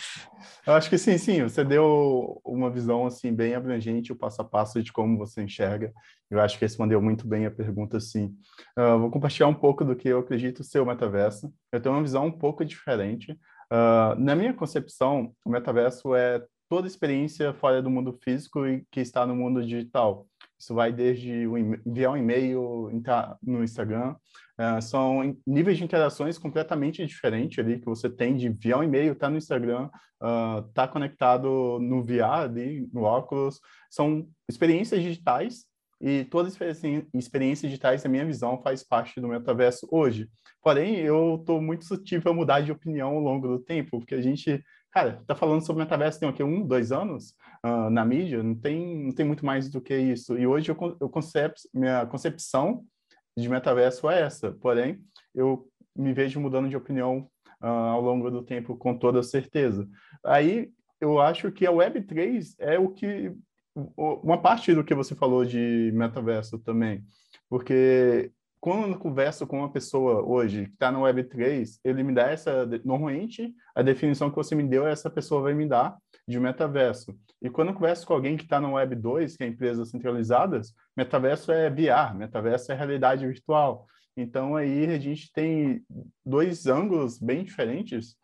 Eu acho que sim, sim. Você deu uma visão assim bem abrangente, o passo a passo de como você enxerga. Eu acho que respondeu muito bem a pergunta, sim. Uh, vou compartilhar um pouco do que eu acredito ser o metaverso. Eu tenho uma visão um pouco diferente. Uh, na minha concepção, o metaverso é toda experiência fora do mundo físico e que está no mundo digital. Isso vai desde enviar um e-mail no Instagram, uh, são níveis de interações completamente diferentes ali que você tem de enviar um e-mail, tá no Instagram, uh, tá conectado no VR ali, no óculos, são experiências digitais e todas as experiências digitais, na minha visão, faz parte do metaverso hoje. Porém, eu estou muito suscetível a mudar de opinião ao longo do tempo, porque a gente Cara, tá falando sobre metaverso tem o quê? Um, dois anos uh, na mídia? Não tem, não tem muito mais do que isso. E hoje eu, eu concep, minha concepção de metaverso é essa. Porém, eu me vejo mudando de opinião uh, ao longo do tempo com toda certeza. Aí eu acho que a Web3 é o que uma parte do que você falou de metaverso também, porque quando eu converso com uma pessoa hoje que está no Web3, ele me dá essa. Normalmente, a definição que você me deu, essa pessoa vai me dar de metaverso. E quando eu converso com alguém que está no Web2, que é empresas centralizadas, metaverso é VR, metaverso é realidade virtual. Então, aí a gente tem dois ângulos bem diferentes.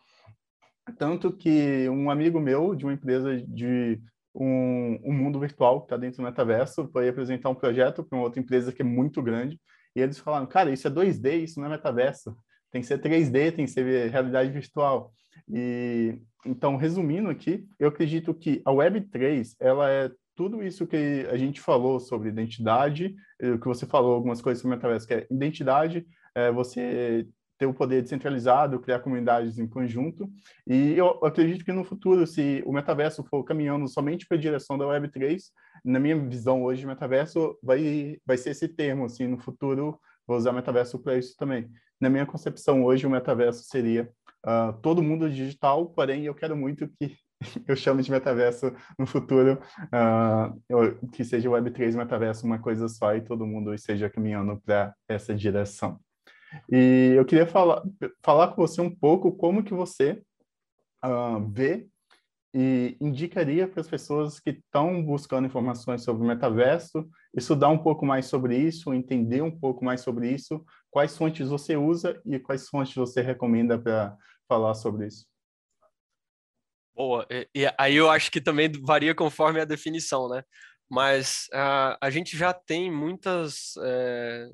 Tanto que um amigo meu, de uma empresa de um, um mundo virtual que está dentro do metaverso, foi apresentar um projeto para uma outra empresa que é muito grande e eles falaram, cara, isso é 2D, isso não é metaverso. Tem que ser 3D, tem que ser realidade virtual. E então, resumindo aqui, eu acredito que a Web3, ela é tudo isso que a gente falou sobre identidade, o que você falou algumas coisas sobre metaverso, que é identidade, é você ter o poder descentralizado, criar comunidades em conjunto. E eu acredito que no futuro, se o metaverso for caminhando somente para a direção da Web3, na minha visão hoje, metaverso vai, vai ser esse termo, assim, no futuro vou usar metaverso para isso também. Na minha concepção hoje, o metaverso seria uh, todo mundo digital, porém eu quero muito que <laughs> eu chamo de metaverso no futuro, uh, que seja Web3 metaverso uma coisa só e todo mundo esteja caminhando para essa direção. E eu queria falar, falar com você um pouco como que você uh, vê e indicaria para as pessoas que estão buscando informações sobre o metaverso, estudar um pouco mais sobre isso, entender um pouco mais sobre isso, quais fontes você usa e quais fontes você recomenda para falar sobre isso. Boa, e, e, aí eu acho que também varia conforme a definição, né? Mas uh, a gente já tem muitas é,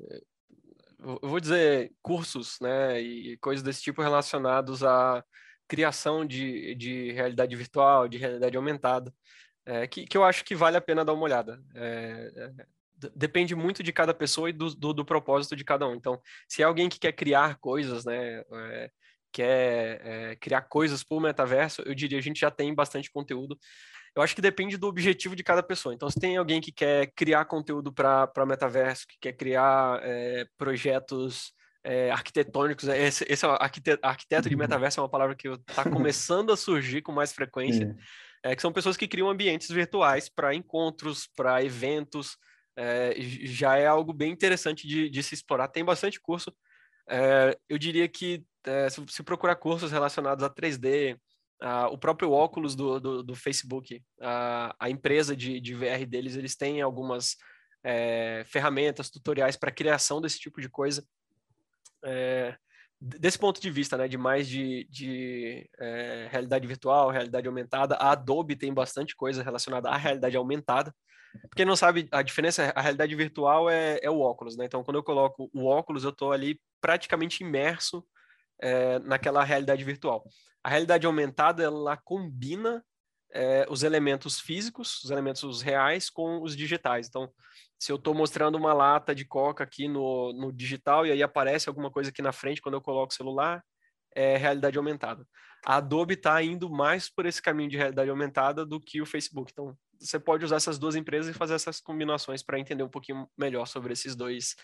vou dizer, cursos, né, e coisas desse tipo relacionados à criação de, de realidade virtual, de realidade aumentada, é, que, que eu acho que vale a pena dar uma olhada. É, é, depende muito de cada pessoa e do, do, do, propósito de cada um. Então, se é alguém que quer criar coisas, né, é, quer é, criar coisas para o metaverso, eu diria a gente já tem bastante conteúdo eu acho que depende do objetivo de cada pessoa. Então, se tem alguém que quer criar conteúdo para metaverso, que quer criar é, projetos é, arquitetônicos, é, esse, esse é arquiteto, arquiteto de metaverso é uma palavra que está começando a surgir com mais frequência, é, que são pessoas que criam ambientes virtuais para encontros, para eventos, é, já é algo bem interessante de, de, se explorar. Tem bastante curso. É, eu diria que se, se procurar cursos relacionados a 3D, Uh, o próprio óculos do, do, do Facebook, uh, a empresa de, de VR deles, eles têm algumas é, ferramentas, tutoriais para criação desse tipo de coisa. É, desse ponto de vista, né, de mais de, de é, realidade virtual, realidade aumentada, a Adobe tem bastante coisa relacionada à realidade aumentada. Quem não sabe, a diferença, a realidade virtual é, é o óculos, né? Então, quando eu coloco o óculos, eu estou ali praticamente imerso é, naquela realidade virtual. A realidade aumentada ela combina é, os elementos físicos, os elementos reais, com os digitais. Então, se eu estou mostrando uma lata de coca aqui no, no digital e aí aparece alguma coisa aqui na frente quando eu coloco o celular, é realidade aumentada. A Adobe está indo mais por esse caminho de realidade aumentada do que o Facebook. Então, você pode usar essas duas empresas e fazer essas combinações para entender um pouquinho melhor sobre esses dois,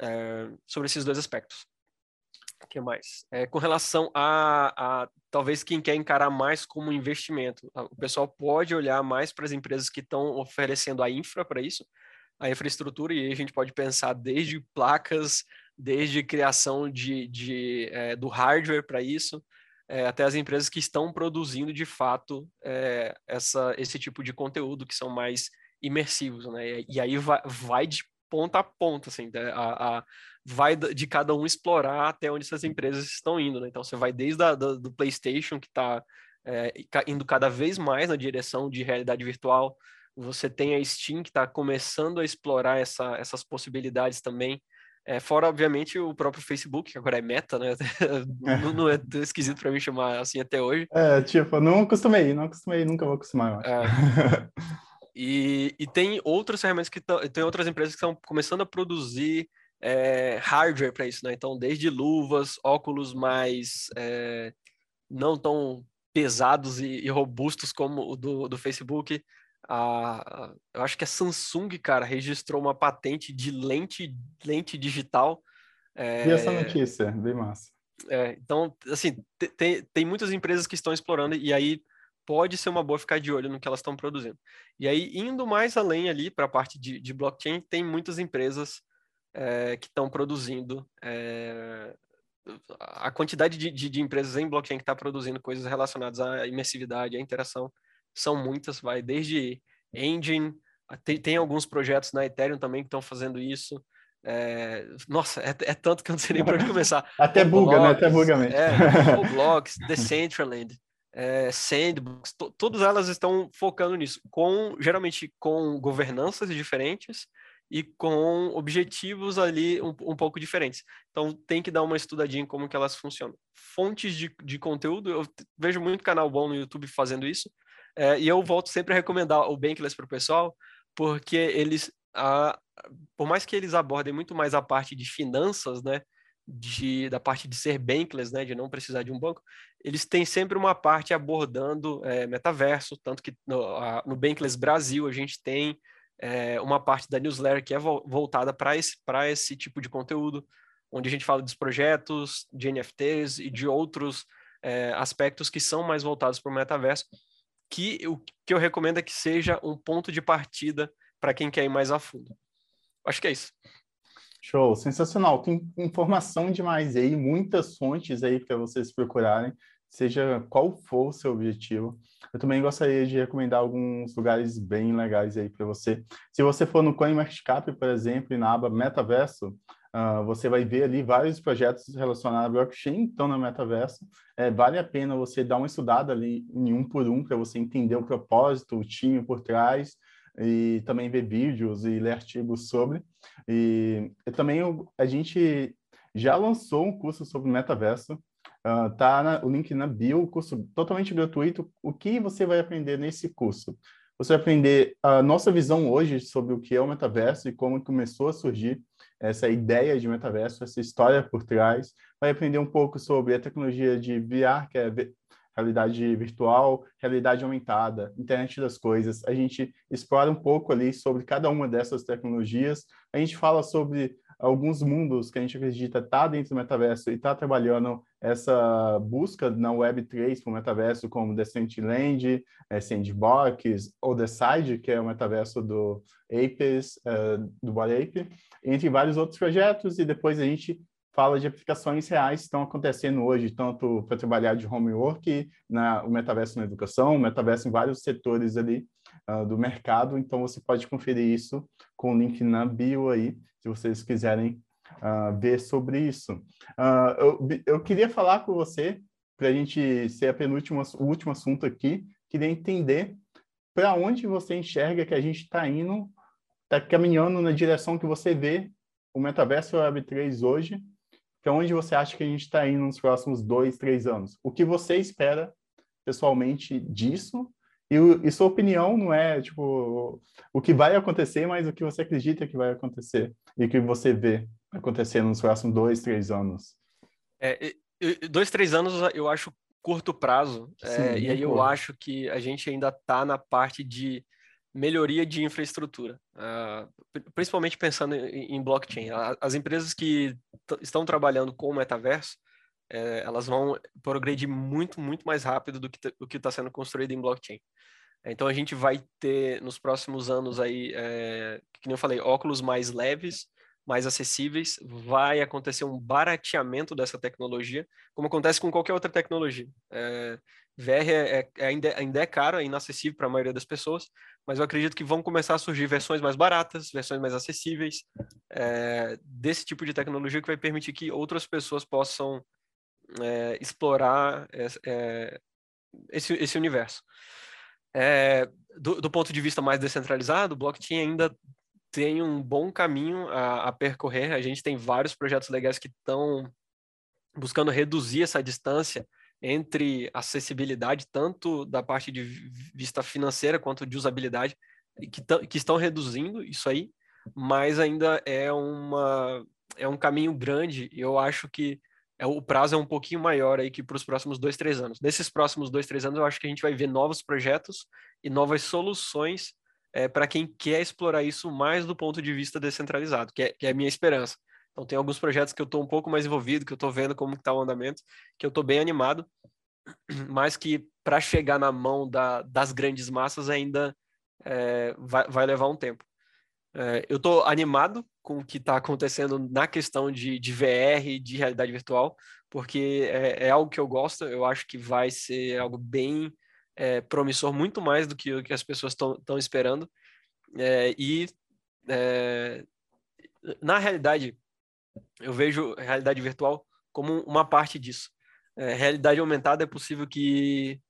é, sobre esses dois aspectos. Que mais? É, com relação a, a, talvez quem quer encarar mais como investimento, o pessoal pode olhar mais para as empresas que estão oferecendo a infra para isso, a infraestrutura, e aí a gente pode pensar desde placas, desde criação de, de é, do hardware para isso, é, até as empresas que estão produzindo de fato é, essa, esse tipo de conteúdo que são mais imersivos, né? E, e aí vai, vai de ponta a ponta, assim, né? a, a, vai de cada um explorar até onde essas empresas estão indo, né? Então você vai desde a, do, do PlayStation que está é, indo cada vez mais na direção de realidade virtual, você tem a Steam que está começando a explorar essa, essas possibilidades também. É, fora, obviamente, o próprio Facebook, que agora é meta, né? <laughs> não, não, é tão esquisito para mim chamar assim até hoje. É, tipo, não acostumei, não acostumei, nunca vou acostumar. É. <laughs> e, e tem outras ferramentas que tem outras empresas que estão começando a produzir é, hardware para isso, né? Então, desde luvas, óculos mais é, não tão pesados e, e, robustos como o do, do Facebook, a, eu acho que a Samsung, cara, registrou uma patente de lente, lente digital. É, e essa notícia, bem massa. É, então, assim, tem, tem muitas empresas que estão explorando e aí pode ser uma boa ficar de olho no que elas estão produzindo. E aí, indo mais além ali para a parte de, de, blockchain, tem muitas empresas é, que estão produzindo é, a quantidade de, de, de, empresas em blockchain que está produzindo coisas relacionadas à imersividade, à interação, são muitas, vai desde engine, tem, tem alguns projetos na Ethereum também que estão fazendo isso. É, nossa, é, é, tanto que eu não sei nem para onde começar. <laughs> Até buga, né? Até buga mesmo. É, Roblox, <laughs> Decentraland, é, Sandbox, to, todas elas estão focando nisso, com geralmente com governanças diferentes e com objetivos ali um, um, pouco diferentes. Então tem que dar uma estudadinha em como que elas funcionam. Fontes de, de conteúdo, eu vejo muito canal bom no YouTube fazendo isso. É, e eu volto sempre a recomendar o Bankless para o pessoal, porque eles, a, por mais que eles abordem muito mais a parte de finanças, né, de, da parte de ser bankless, né, de não precisar de um banco, eles têm sempre uma parte abordando é, metaverso, tanto que no, a, no Bankless Brasil a gente tem é, uma parte da newsletter que é vo, voltada para esse, esse tipo de conteúdo, onde a gente fala dos projetos, de NFTs e de outros é, aspectos que são mais voltados para o metaverso, que o que eu recomendo é que seja um ponto de partida para quem quer ir mais a fundo. Acho que é isso. Show, sensacional. Tem informação demais aí, muitas fontes aí para vocês procurarem, seja qual for o seu objetivo. Eu também gostaria de recomendar alguns lugares bem legais aí para você. Se você for no CoinMarketCap, por exemplo, e na aba Metaverso, Uh, você vai ver ali vários projetos relacionados a blockchain, então no metaverso. É, vale a pena você dar uma estudada ali em um por um para você entender o propósito, o time por trás e também ver vídeos e ler artigos sobre. E, e também a gente já lançou um curso sobre metaverso. Uh, tá na, o link na bio, curso totalmente gratuito. O que você vai aprender nesse curso? Você vai aprender a nossa visão hoje sobre o que é o metaverso e como começou a surgir essa ideia de metaverso, essa história por trás. Vai aprender um pouco sobre a tecnologia de VR, que é realidade virtual, realidade aumentada, internet das coisas. A gente explora um pouco ali sobre cada uma dessas tecnologias. A gente fala sobre alguns mundos que a gente acredita tá dentro do metaverso e está trabalhando essa busca na Web3 para o metaverso, como Decentraland, é, Sandbox, ou The Side, que é o metaverso do Apes, é, do Bored entre vários outros projetos, e depois a gente fala de aplicações reais que estão acontecendo hoje, tanto para trabalhar de homework, na, o metaverso na educação, o metaverso em vários setores ali uh, do mercado, então você pode conferir isso com o link na bio aí, se vocês quiserem uh, ver sobre isso. Uh, eu, eu queria falar com você, para a gente ser a penúltima, o último assunto aqui, queria entender para onde você enxerga que a gente está indo, está caminhando na direção que você vê o metaverso Web3 hoje, para onde você acha que a gente está indo nos próximos dois, três anos? O que você espera pessoalmente disso? E, e, sua opinião não é tipo o que vai acontecer, mas o que você acredita que vai acontecer e que você vê acontecer nos próximos dois, três anos. É, dois, três anos eu acho curto prazo. É, Sim, é, e aí eu acho que a gente ainda está na parte de melhoria de infraestrutura, uh, principalmente pensando em, em blockchain. As empresas que estão trabalhando com o metaverso, é, elas vão progredir muito, muito mais rápido do que o que está sendo construído em blockchain. Então a gente vai ter nos próximos anos aí, é, que eu falei, óculos mais leves, mais acessíveis, vai acontecer um barateamento dessa tecnologia, como acontece com qualquer outra tecnologia. É, VR é, é, ainda, ainda é caro, é inacessível para a maioria das pessoas, mas eu acredito que vão começar a surgir versões mais baratas, versões mais acessíveis é, desse tipo de tecnologia que vai permitir que outras pessoas possam é, explorar é, esse, esse universo. É, do, do, ponto de vista mais descentralizado, o blockchain ainda tem um bom caminho a, a percorrer. A gente tem vários projetos legais que estão buscando reduzir essa distância entre acessibilidade, tanto da parte de vista financeira quanto de usabilidade, que, que estão reduzindo isso aí, mas ainda é, uma, é um caminho grande eu acho que é, o prazo é um pouquinho maior aí que para os próximos dois, três anos. Nesses próximos dois, três anos, eu acho que a gente vai ver novos projetos e novas soluções é, para quem quer explorar isso mais do ponto de vista descentralizado, que é, que é a minha esperança. Então, tem alguns projetos que eu estou um pouco mais envolvido, que eu estou vendo como está o andamento, que eu estou bem animado, <clears throat> mas que para chegar na mão da, das grandes massas ainda é, vai, vai levar um tempo. É, eu estou animado com o que está acontecendo na questão de, de VR, de realidade virtual, porque é, é, algo que eu gosto, eu acho que vai ser algo bem é, promissor, muito mais do que o que as pessoas estão esperando. É, e é, na realidade, eu vejo realidade virtual como uma parte disso. É, realidade aumentada é possível que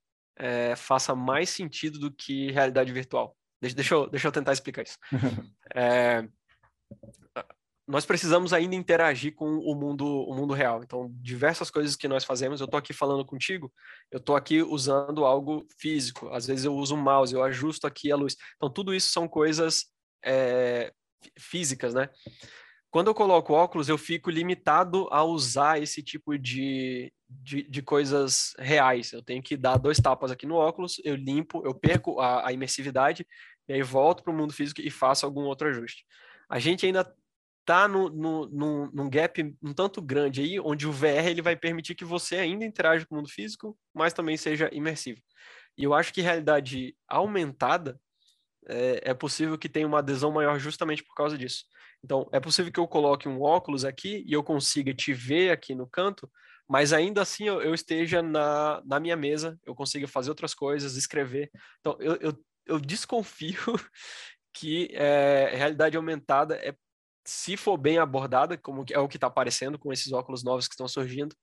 faça mais sentido do que realidade virtual. Deixa, deixa, eu, deixa eu tentar explicar isso. <laughs> nós precisamos ainda interagir com o mundo, o mundo real. Então, diversas coisas que nós fazemos, eu estou aqui falando contigo, eu estou aqui usando algo físico. Às vezes eu uso um mouse, eu ajusto aqui a luz. Então, tudo isso são coisas é, físicas, né? Quando eu coloco óculos, eu fico limitado a usar esse tipo de, de, de, coisas reais. Eu tenho que dar dois tapas aqui no óculos, eu limpo, eu perco a, a imersividade, e aí volto para o mundo físico e faço algum outro ajuste. A gente ainda está no, no, no, num gap um tanto grande aí, onde o VR ele vai permitir que você ainda interaja com o mundo físico, mas também seja imersivo. E eu acho que realidade aumentada é, é possível que tenha uma adesão maior justamente por causa disso. Então, é possível que eu coloque um óculos aqui e eu consiga te ver aqui no canto, mas ainda assim eu, eu esteja na, na minha mesa, eu consiga fazer outras coisas, escrever. Então, eu, eu, eu desconfio <laughs> que é, realidade aumentada é se for bem abordada, como é o que está aparecendo com esses óculos novos que estão surgindo,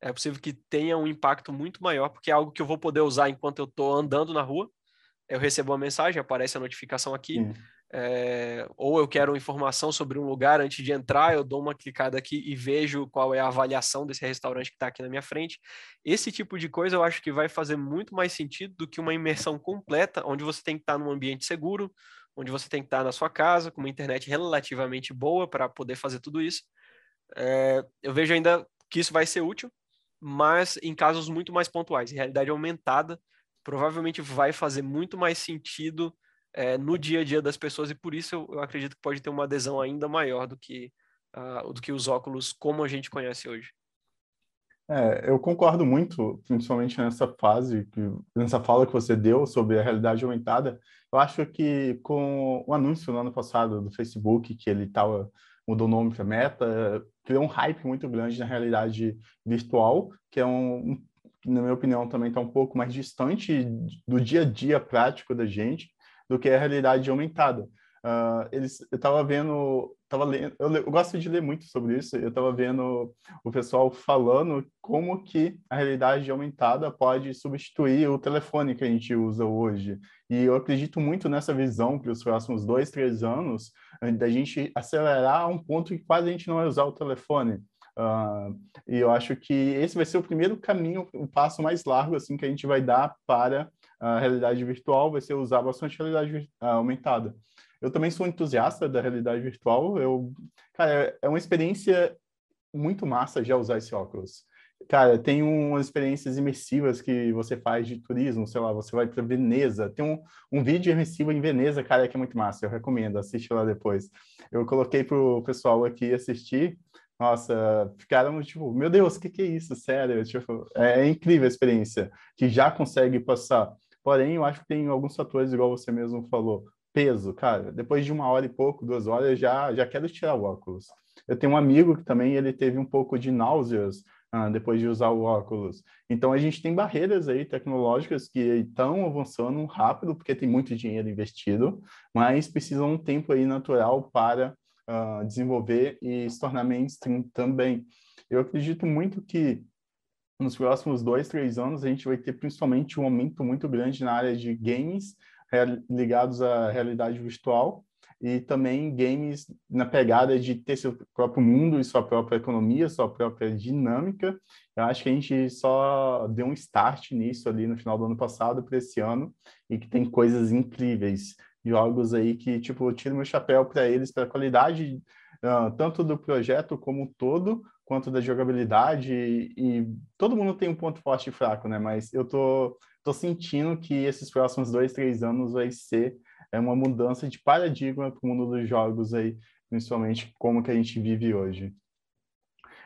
é possível que tenha um impacto muito maior, porque é algo que eu vou poder usar enquanto eu estou andando na rua. Eu recebo uma mensagem, aparece a notificação aqui, é, ou eu quero informação sobre um lugar antes de entrar, eu dou uma clicada aqui e vejo qual é a avaliação desse restaurante que está aqui na minha frente. Esse tipo de coisa eu acho que vai fazer muito mais sentido do que uma imersão completa, onde você tem que estar num ambiente seguro, onde você tem que estar na sua casa, com uma internet relativamente boa para poder fazer tudo isso. É, eu vejo ainda que isso vai ser útil, mas em casos muito mais pontuais. Em realidade aumentada, provavelmente vai fazer muito mais sentido é, no dia a dia das pessoas e por isso eu, eu, acredito que pode ter uma adesão ainda maior do que, uh, do que os óculos como a gente conhece hoje. É, eu concordo muito, principalmente nessa fase, que, nessa fala que você deu sobre a realidade aumentada. Eu acho que com o anúncio no ano passado do Facebook, que ele tava, mudou o nome para Meta, criou um hype muito grande na realidade virtual, que é um, na minha opinião, também está um pouco mais distante do dia a dia prático da gente do que a realidade aumentada. Uh, eles, eu estava vendo, tava lendo, eu, eu, gosto de ler muito sobre isso. Eu estava vendo o pessoal falando como que a realidade aumentada pode substituir o telefone que a gente usa hoje. E eu acredito muito nessa visão para os próximos dois, três anos, da gente acelerar a um ponto que quase a gente não vai usar o telefone. Uh, e eu acho que esse vai ser o primeiro caminho, o passo mais largo assim que a gente vai dar para a realidade virtual, vai ser usar bastante realidade ah, aumentada. Eu também sou entusiasta da realidade virtual. Eu, cara, é uma experiência muito massa já usar esse óculos. Cara, tem umas experiências imersivas que você faz de turismo, sei lá, você vai para Veneza. Tem um, um vídeo imersivo em Veneza, cara, que é muito massa. Eu recomendo, assiste lá depois. Eu coloquei para o pessoal aqui assistir nossa, ficaram tipo, meu Deus, o que, que é isso? Sério, tipo, é, é, incrível a experiência que já consegue passar. Porém, eu acho que tem alguns fatores, igual você mesmo falou, peso, cara. Depois de uma hora e pouco, duas horas, já já quero tirar o óculos. Eu tenho um amigo que também ele teve um pouco de náuseas ah, depois de usar o óculos. Então a gente tem barreiras aí tecnológicas que estão avançando rápido porque tem muito dinheiro investido, mas precisam um tempo aí natural para uh, desenvolver e se tornar mainstream também. Eu acredito muito que nos próximos dois, três anos a gente vai ter principalmente um aumento muito grande na área de games ligados à realidade virtual e também games na pegada de ter seu próprio mundo e sua própria economia, sua própria dinâmica. Eu acho que a gente só deu um start nisso ali no final do ano passado para esse ano e que tem coisas incríveis, jogos aí que tipo eu tiro meu chapéu para eles, para a qualidade uh, tanto do projeto como todo, quanto da jogabilidade e, e, todo mundo tem um ponto forte e fraco, né? Mas eu tô tô sentindo que esses próximos dois, três anos vai ser é uma mudança de paradigma para o mundo dos jogos aí, principalmente como que a gente vive hoje.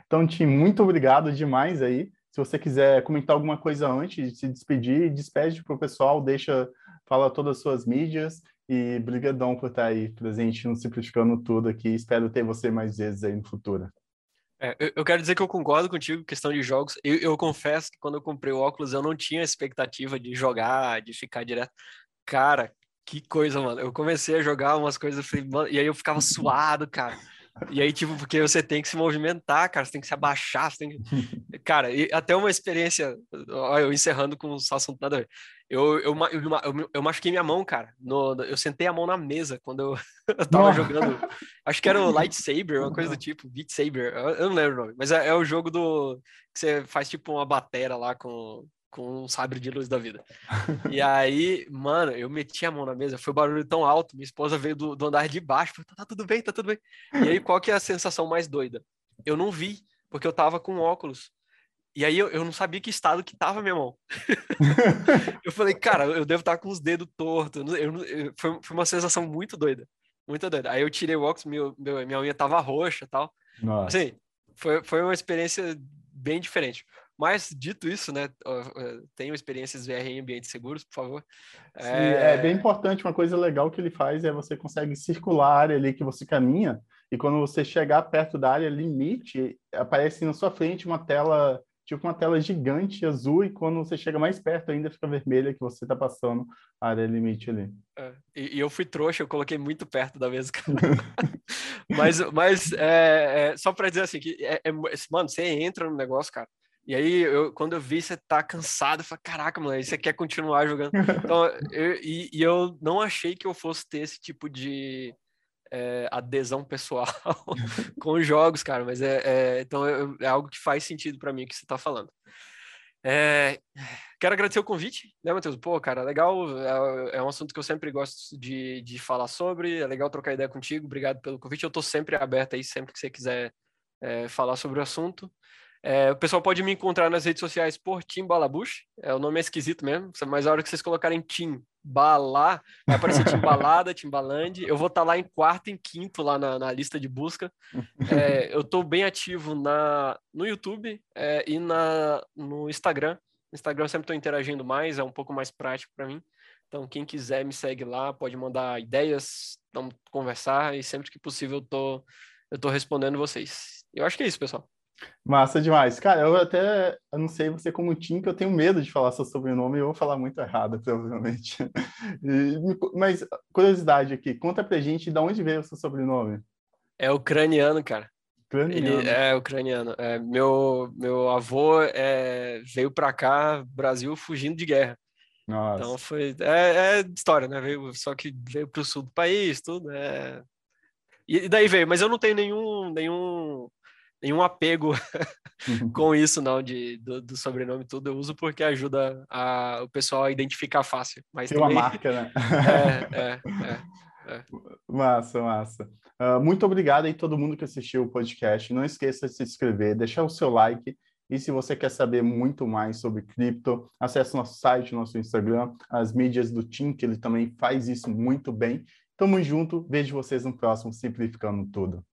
Então, Tim, muito obrigado demais aí. Se você quiser comentar alguma coisa antes de se despedir, despede para o pessoal, deixa, fala todas as suas mídias e brigadão por estar aí presente no Simplificando Tudo aqui. Espero ter você mais vezes aí no futuro. É, eu, quero dizer que eu concordo contigo, questão de jogos. Eu, eu, confesso que quando eu comprei o óculos, eu não tinha expectativa de jogar, de ficar direto. Cara, que coisa, mano. Eu comecei a jogar umas coisas, e aí eu ficava suado, cara. E aí, tipo, porque você tem que se movimentar, cara, você tem que se abaixar, você tem que... <laughs> Cara, e até uma experiência, eu encerrando com um assunto nada a ver. Eu, eu, eu, eu, eu machuquei minha mão, cara. No, eu sentei a mão na mesa quando eu, <laughs> eu tava não. jogando. Acho que era o <laughs> Lightsaber, uma coisa do tipo, Beat Saber. Eu, eu não lembro o nome, mas é, é o jogo do. que você faz tipo uma batera lá com, com um sabre de luz da vida. E <laughs> aí, mano, eu meti a mão na mesa, foi um barulho tão alto, minha esposa veio do, do andar de baixo, falou, tá, tá, tudo bem, tá tudo bem. E aí, qual que é a sensação mais doida? Eu não vi, porque eu tava com óculos. E aí eu, eu não sabia que estado que tava minha mão. <laughs> eu falei, cara, eu devo estar com os dedos tortos. Eu, eu, foi, foi uma sensação muito doida. Muito doida. Aí eu tirei o óculos, meu, meu, minha unha tava roxa e tal. Nossa. Assim, foi, foi uma experiência bem diferente. Mas, dito isso, né, tenham experiências VR em ambientes seguros, por favor. Sim, é... é... bem importante, uma coisa legal que ele faz é você consegue circular a área ali que você caminha, e quando você chegar perto da área limite, aparece na sua frente uma tela, tipo uma tela gigante azul, e quando você chega mais perto ainda fica vermelha que você está passando a área limite ali. É, e, e, eu fui trouxa, eu coloquei muito perto da mesa. <laughs> mas mas é, é, só para dizer assim, que, é, é, mano, você entra no negócio, cara, e aí, eu, quando eu vi você tá cansado, eu falei, caraca, mano, você quer continuar jogando. Então, eu, e, e, eu não achei que eu fosse ter esse tipo de é, adesão pessoal <laughs> com os jogos, cara, mas é, é então é, é algo que faz sentido para mim o que você tá falando. É, quero agradecer o convite, né, Matheus? Pô, cara, legal, é, é, um assunto que eu sempre gosto de, de falar sobre, é legal trocar ideia contigo, obrigado pelo convite, eu tô sempre aberto aí, sempre que você quiser é, falar sobre o assunto. É, o pessoal pode me encontrar nas redes sociais por Tim Balabush, é, o nome é esquisito mesmo, mas a hora que vocês colocarem Tim Balá, vai aparecer Tim Balada, Tim eu vou estar tá lá em quarto e quinto lá na, na lista de busca. É, eu estou bem ativo na, no YouTube é, e na, no Instagram. No Instagram eu sempre estou interagindo mais, é um pouco mais prático para mim. Então, quem quiser me segue lá, pode mandar ideias, vamos conversar e sempre que possível eu tô, tô respondendo vocês. Eu acho que é isso, pessoal. Massa demais. Cara, eu até não sei você como Tim, que eu tenho medo de falar seu sobrenome e eu vou falar muito errado, <laughs> provavelmente. E, mas, curiosidade aqui, conta pra gente de onde veio o seu sobrenome. É ucraniano, cara. Ucraniano. Ele é ucraniano. É, meu, meu avô é, veio pra cá, Brasil, fugindo de guerra. Nossa. Então foi. É, é história, né? Veio, só que veio pro sul do país, tudo. É... E daí veio, mas eu não tenho nenhum, nenhum nenhum apego <laughs> com isso, não, de, do, do, sobrenome tudo. Eu uso porque ajuda a, o pessoal a identificar fácil. Mas Tem também... uma marca, né? <laughs> é, é, é, é. Massa, massa. Uh, muito obrigado aí todo mundo que assistiu o podcast. Não esqueça de se inscrever, deixar o seu like. E se você quer saber muito mais sobre cripto, acesse nosso site, nosso Instagram, as mídias do Tim, que ele também faz isso muito bem. Tamo junto, vejo vocês no próximo Simplificando Tudo.